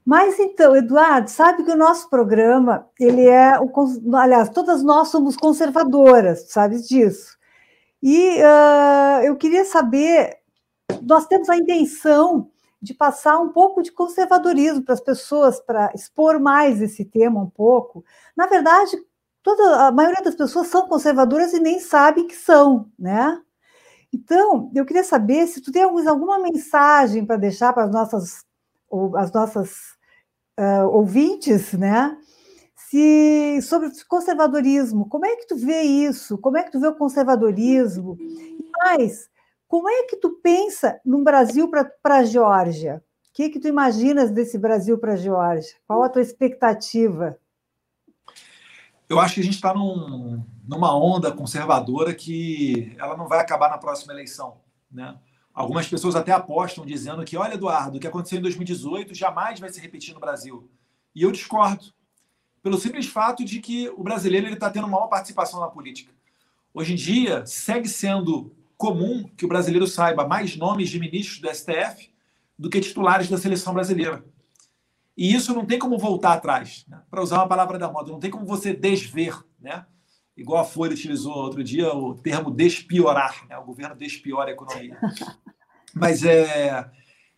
Mas então, Eduardo, sabe que o nosso programa, ele é o. Aliás, todas nós somos conservadoras, sabes disso. E uh, eu queria saber, nós temos a intenção de passar um pouco de conservadorismo para as pessoas, para expor mais esse tema um pouco. Na verdade, toda a maioria das pessoas são conservadoras e nem sabem que são, né? Então, eu queria saber se tu tem alguma mensagem para deixar para as nossas, as nossas uh, ouvintes, né? se sobre conservadorismo, como é que tu vê isso? Como é que tu vê o conservadorismo? Mas como é que tu pensa num Brasil para a Geórgia? O que, que tu imaginas desse Brasil para a Geórgia? Qual a tua expectativa? Eu acho que a gente está num, numa onda conservadora que ela não vai acabar na próxima eleição. Né? Algumas pessoas até apostam dizendo que, olha, Eduardo, o que aconteceu em 2018 jamais vai se repetir no Brasil. E eu discordo pelo simples fato de que o brasileiro está tendo maior participação na política. Hoje em dia, segue sendo comum que o brasileiro saiba mais nomes de ministros do STF do que titulares da seleção brasileira. E isso não tem como voltar atrás, né? para usar uma palavra da moda, não tem como você desver, né? Igual a Folha utilizou outro dia o termo despiorar, né? o governo despiora a economia. Mas é.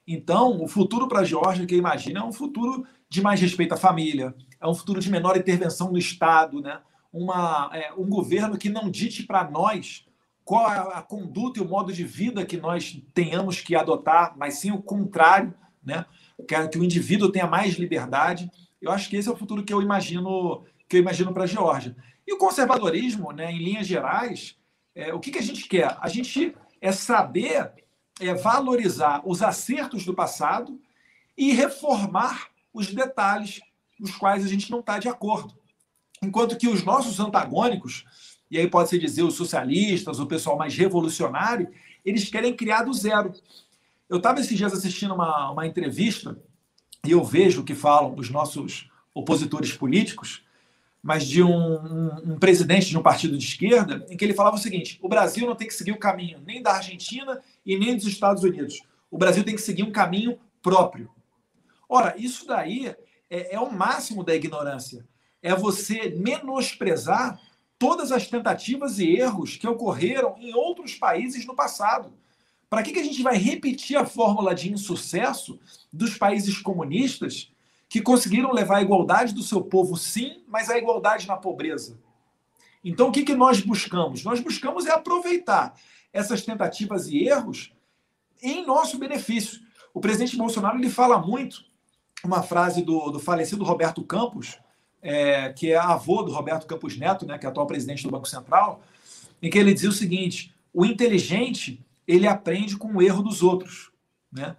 Então, o futuro para a Geórgia, que eu imagino, é um futuro de mais respeito à família, é um futuro de menor intervenção do Estado, né? Uma, é, um governo que não dite para nós qual a, a, conduta e o modo de vida que nós tenhamos que adotar, mas sim o contrário, né? Que, que o indivíduo tenha mais liberdade. Eu acho que esse é o futuro que eu imagino que eu imagino para a Geórgia. E o conservadorismo, né, em linhas gerais, é, o que, que a gente quer? A gente é saber é, valorizar os acertos do passado e reformar os detalhes nos quais a gente não está de acordo. Enquanto que os nossos antagônicos, e aí pode-se dizer os socialistas, o pessoal mais revolucionário, eles querem criar do zero. Eu estava esses dias assistindo uma, uma entrevista e eu vejo o que falam os nossos opositores políticos, mas de um, um, um, presidente de um partido de esquerda, em que ele falava o seguinte: o Brasil não tem que seguir o caminho nem da Argentina e nem dos Estados Unidos. O Brasil tem que seguir um caminho próprio. Ora, isso daí é, é o máximo da ignorância. É você menosprezar todas as tentativas e erros que ocorreram em outros países no passado. Para que, que a gente vai repetir a fórmula de insucesso dos países comunistas que conseguiram levar a igualdade do seu povo, sim, mas a igualdade na pobreza? Então, o que, que nós buscamos? Nós buscamos é aproveitar essas tentativas e erros em nosso benefício. O presidente Bolsonaro ele fala muito uma frase do, do falecido Roberto Campos, é, que é avô do Roberto Campos Neto, né, que é atual presidente do Banco Central, em que ele dizia o seguinte: o inteligente ele aprende com o erro dos outros, né?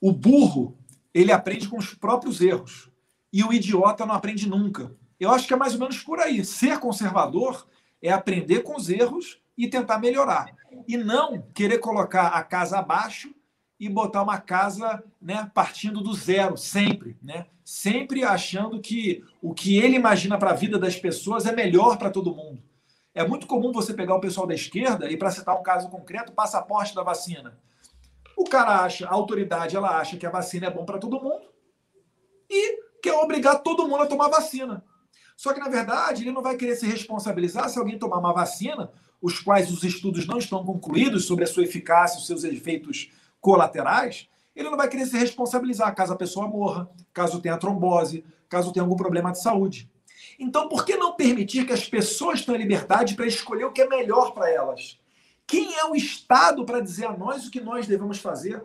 O burro ele aprende com os próprios erros e o idiota não aprende nunca. Eu acho que é mais ou menos por aí. Ser conservador é aprender com os erros e tentar melhorar e não querer colocar a casa abaixo e botar uma casa né, partindo do zero, sempre. Né? Sempre achando que o que ele imagina para a vida das pessoas é melhor para todo mundo. É muito comum você pegar o pessoal da esquerda e, para citar um caso concreto, passaporte da vacina. O cara acha, a autoridade, ela acha que a vacina é bom para todo mundo e quer obrigar todo mundo a tomar vacina. Só que, na verdade, ele não vai querer se responsabilizar se alguém tomar uma vacina, os quais os estudos não estão concluídos sobre a sua eficácia, os seus efeitos colaterais, ele não vai querer se responsabilizar caso a pessoa morra, caso tenha trombose, caso tenha algum problema de saúde. Então, por que não permitir que as pessoas tenham liberdade para escolher o que é melhor para elas? Quem é o Estado para dizer a nós o que nós devemos fazer?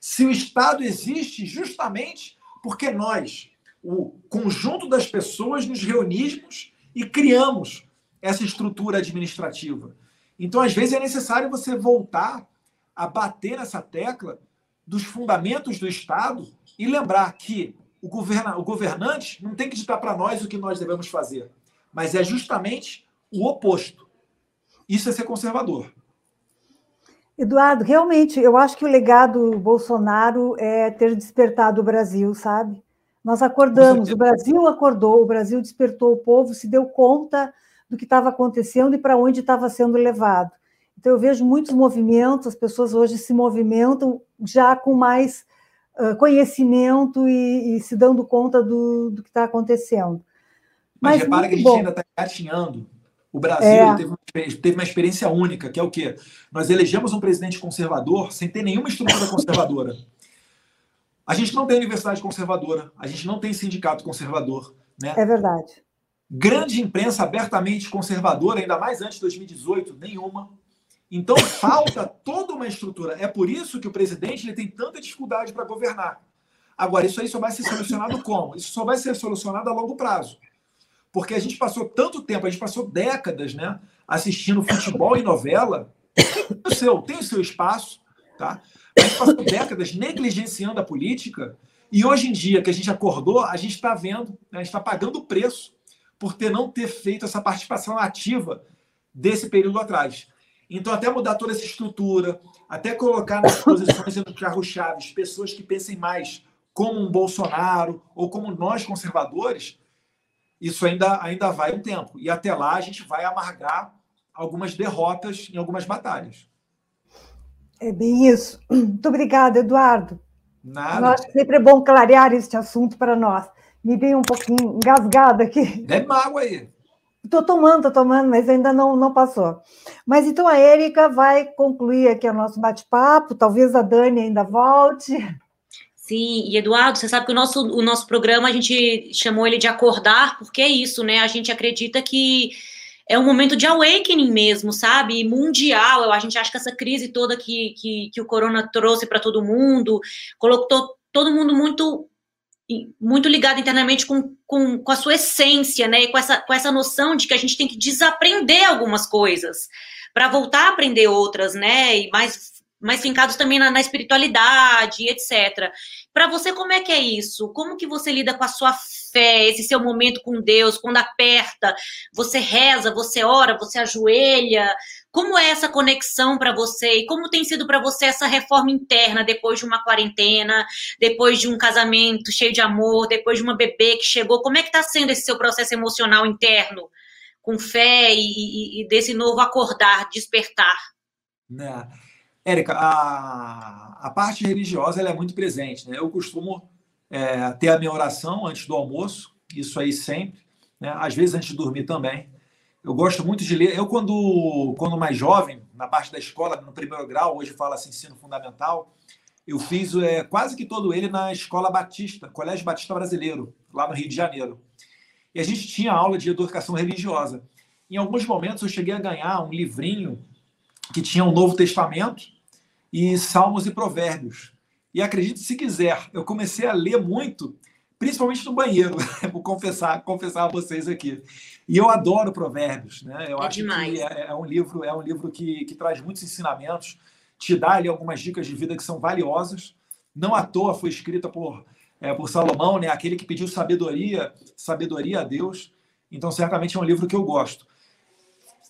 Se o Estado existe justamente porque nós, o conjunto das pessoas, nos reunimos e criamos essa estrutura administrativa. Então, às vezes, é necessário você voltar a bater nessa tecla dos fundamentos do Estado e lembrar que o, governa, o governante não tem que ditar para nós o que nós devemos fazer, mas é justamente o oposto. Isso é ser conservador. Eduardo, realmente, eu acho que o legado Bolsonaro é ter despertado o Brasil, sabe? Nós acordamos, o Brasil acordou, o Brasil despertou o povo, se deu conta do que estava acontecendo e para onde estava sendo levado. Então, eu vejo muitos movimentos, as pessoas hoje se movimentam já com mais uh, conhecimento e, e, se dando conta do, do que está acontecendo. Mas, Mas repara que a gente bom. ainda está engatinhando. O Brasil é. teve, uma, teve, uma, experiência única, que é o quê? Nós elegemos um presidente conservador sem ter nenhuma estrutura conservadora. A gente não tem universidade conservadora, a gente não tem sindicato conservador. Né? É verdade. Grande imprensa abertamente conservadora, ainda mais antes de 2018, nenhuma. Então falta toda uma estrutura. É por isso que o presidente ele tem tanta dificuldade para governar. Agora, isso aí só vai ser solucionado como? Isso só vai ser solucionado a longo prazo. Porque a gente passou tanto tempo, a gente passou décadas, né, assistindo futebol e novela. Tem o seu, tem o seu espaço, tá? A gente passou décadas negligenciando a política e hoje em dia que a gente acordou, a gente está vendo, né, a gente está pagando o preço por ter não ter feito essa participação ativa desse período atrás. Então, até mudar toda essa estrutura, até colocar nas posições no carro-chave pessoas que pensem mais como um Bolsonaro ou como nós conservadores, isso ainda, ainda vai um tempo. E até lá a gente vai amargar algumas derrotas em algumas batalhas. É bem isso. Muito obrigada, Eduardo. Nada. Eu acho que sempre é bom clarear este assunto para nós. Me veio um pouquinho engasgada aqui. Deve água aí. Estou tomando, estou tomando, mas ainda não, não passou. Mas então a Érica vai concluir aqui o nosso bate-papo, talvez a Dani ainda volte. Sim, e Eduardo, você sabe que o nosso, o nosso programa a gente chamou ele de acordar, porque é isso, né? A gente acredita que é um momento de awakening mesmo, sabe? Mundial. A gente acha que essa crise toda que, que, que o corona trouxe para todo mundo colocou todo mundo muito muito ligado internamente com, com, com a sua essência, né? E com essa, com essa noção de que a gente tem que desaprender algumas coisas para voltar a aprender outras, né? E mais mais fincados também na, na espiritualidade, etc. Para você, como é que é isso? Como que você lida com a sua fé, esse seu momento com Deus, quando aperta, você reza, você ora, você ajoelha? Como é essa conexão para você e como tem sido para você essa reforma interna depois de uma quarentena, depois de um casamento cheio de amor, depois de uma bebê que chegou? Como é que está sendo esse seu processo emocional interno, com fé e, e, e desse novo acordar, despertar? Né? Érica, a, a parte religiosa ela é muito presente. Né? Eu costumo é, ter a minha oração antes do almoço, isso aí sempre, né? às vezes antes de dormir também. Eu gosto muito de ler. Eu, quando, quando mais jovem, na parte da escola, no primeiro grau, hoje fala assim, ensino fundamental, eu fiz é, quase que todo ele na Escola Batista, Colégio Batista Brasileiro, lá no Rio de Janeiro. E a gente tinha aula de educação religiosa. Em alguns momentos eu cheguei a ganhar um livrinho que tinha o Novo Testamento e Salmos e Provérbios. E acredite se quiser, eu comecei a ler muito, principalmente no banheiro, vou confessar, confessar a vocês aqui. E eu adoro Provérbios, né? Eu é acho demais. que é, é, um livro, é um livro que, que traz muitos ensinamentos, te dá ali algumas dicas de vida que são valiosas. Não à toa foi escrita por, é, por Salomão, né? Aquele que pediu sabedoria, sabedoria a Deus. Então, certamente é um livro que eu gosto.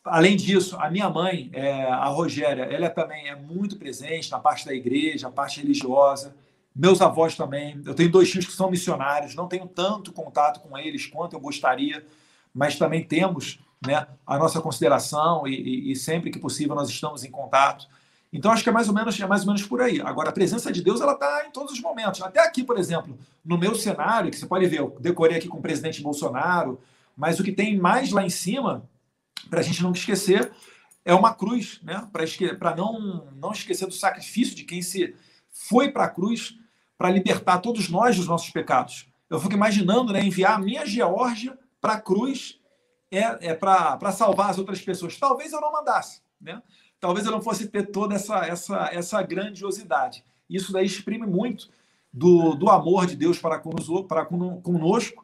Além disso, a minha mãe, é, a Rogéria, ela também é muito presente na parte da igreja, a parte religiosa. Meus avós também. Eu tenho dois tios que são missionários, não tenho tanto contato com eles quanto eu gostaria, mas também temos né, a nossa consideração e, e, e sempre que possível nós estamos em contato. Então acho que é mais ou menos é mais ou menos por aí. Agora a presença de Deus ela está em todos os momentos. Até aqui, por exemplo, no meu cenário que você pode ver, eu decorei aqui com o presidente Bolsonaro, mas o que tem mais lá em cima para a gente não esquecer, é uma cruz, né? para não, não esquecer do sacrifício de quem se foi para a cruz para libertar todos nós dos nossos pecados. Eu fico imaginando né, enviar a minha Geórgia para a cruz é, é para salvar as outras pessoas. Talvez eu não mandasse, né? talvez eu não fosse ter toda essa, essa, essa grandiosidade. Isso daí exprime muito do, do amor de Deus para conosco, para conosco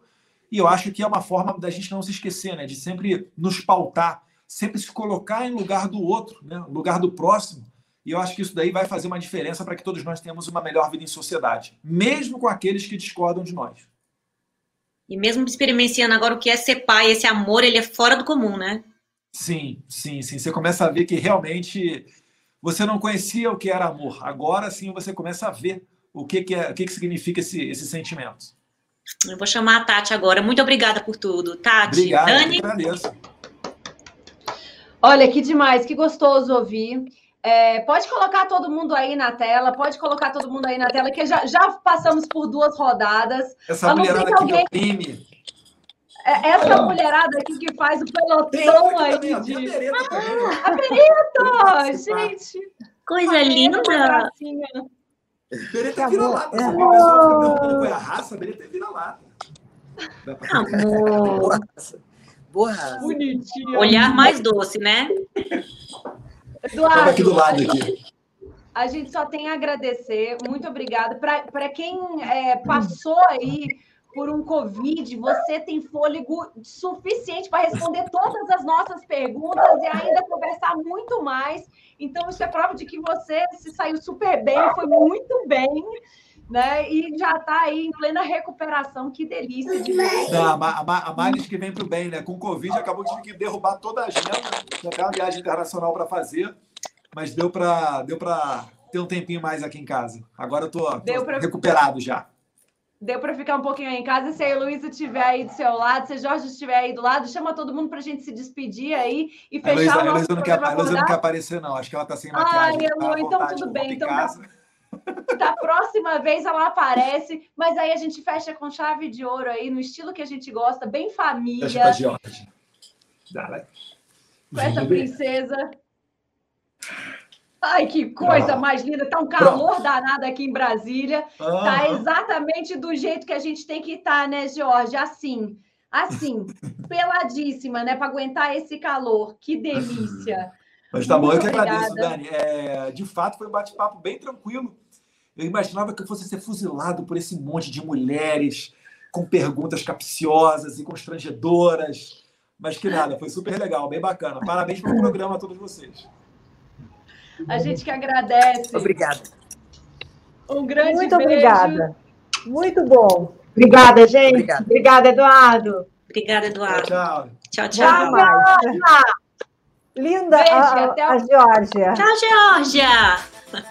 e eu acho que é uma forma da gente não se esquecer, né? De sempre nos pautar, sempre se colocar em lugar do outro, né? lugar do próximo. E eu acho que isso daí vai fazer uma diferença para que todos nós tenhamos uma melhor vida em sociedade, mesmo com aqueles que discordam de nós. E mesmo experienciando agora o que é ser pai, esse amor, ele é fora do comum, né? Sim, sim, sim. Você começa a ver que realmente você não conhecia o que era amor. Agora sim você começa a ver o que, que, é, o que, que significa esse, esse sentimento. Eu vou chamar a Tati agora. Muito obrigada por tudo. Tati, Obrigado, Dani. Olha, que demais, que gostoso ouvir. É, pode colocar todo mundo aí na tela, pode colocar todo mundo aí na tela, que já, já passamos por duas rodadas. Essa mulherada aqui alguém... que oprime. É, essa mulherada aqui que faz o pelotão aí. De... Ah, a Benito! Gente! Coisa linda! Bereta é vira-lata. É. O pessoal fica perguntando qual é a raça, Bereta é vira-lata. Amor. Boa raça. Boa raça. Bonitinha. Olhar mais doce, né? Eduardo, aqui do lado aqui. A gente só tem a agradecer. Muito obrigada. Para quem é, passou aí por um Covid, você tem fôlego suficiente para responder todas as nossas perguntas e ainda conversar muito mais. Então, isso é prova de que você se saiu super bem, foi muito bem. Né? E já está aí em plena recuperação, que delícia. De Não, a, Maris que vem para o bem, né? Com Covid acabou de que derrubar toda a agenda, já tem uma viagem internacional para fazer, mas deu para deu ter um tempinho mais aqui em casa. Agora eu estou pra... recuperado já. Deu para ficar um pouquinho aí em casa. Se a Heloísa estiver aí do seu lado, se a Jorge estiver aí do lado, chama todo mundo para a gente se despedir aí e fechar Heloísa, o nosso Heloísa não, quer, a Heloísa não quer aparecer, não. Acho que ela está sem maquiagem. Ai, Elo, tá então tudo bem. Então, da, próxima vez ela aparece, mas aí a gente fecha com chave de ouro aí, no estilo que a gente gosta, bem família. Fecha com a Jorge. Com essa princesa. Ai, que coisa mais linda! Tá um calor Pronto. danado aqui em Brasília. Uhum. Tá exatamente do jeito que a gente tem que estar, tá, né, Jorge? Assim, assim, peladíssima, né? Para aguentar esse calor. Que delícia! Mas tá Muito bom, eu que agradeço, Dani. É, de fato, foi um bate-papo bem tranquilo. Eu imaginava que eu fosse ser fuzilado por esse monte de mulheres com perguntas capciosas e constrangedoras. Mas que nada, foi super legal, bem bacana. Parabéns pelo programa a todos vocês. A gente que agradece. Obrigada. Um grande Muito beijo. obrigada. Muito bom. Obrigada, gente. Obrigado. Obrigada, Eduardo. Obrigada, Eduardo. Tchau. Tchau, Tchau, tchau. Linda Beijo, a, até a- a Geórgia. Tchau, Georgia.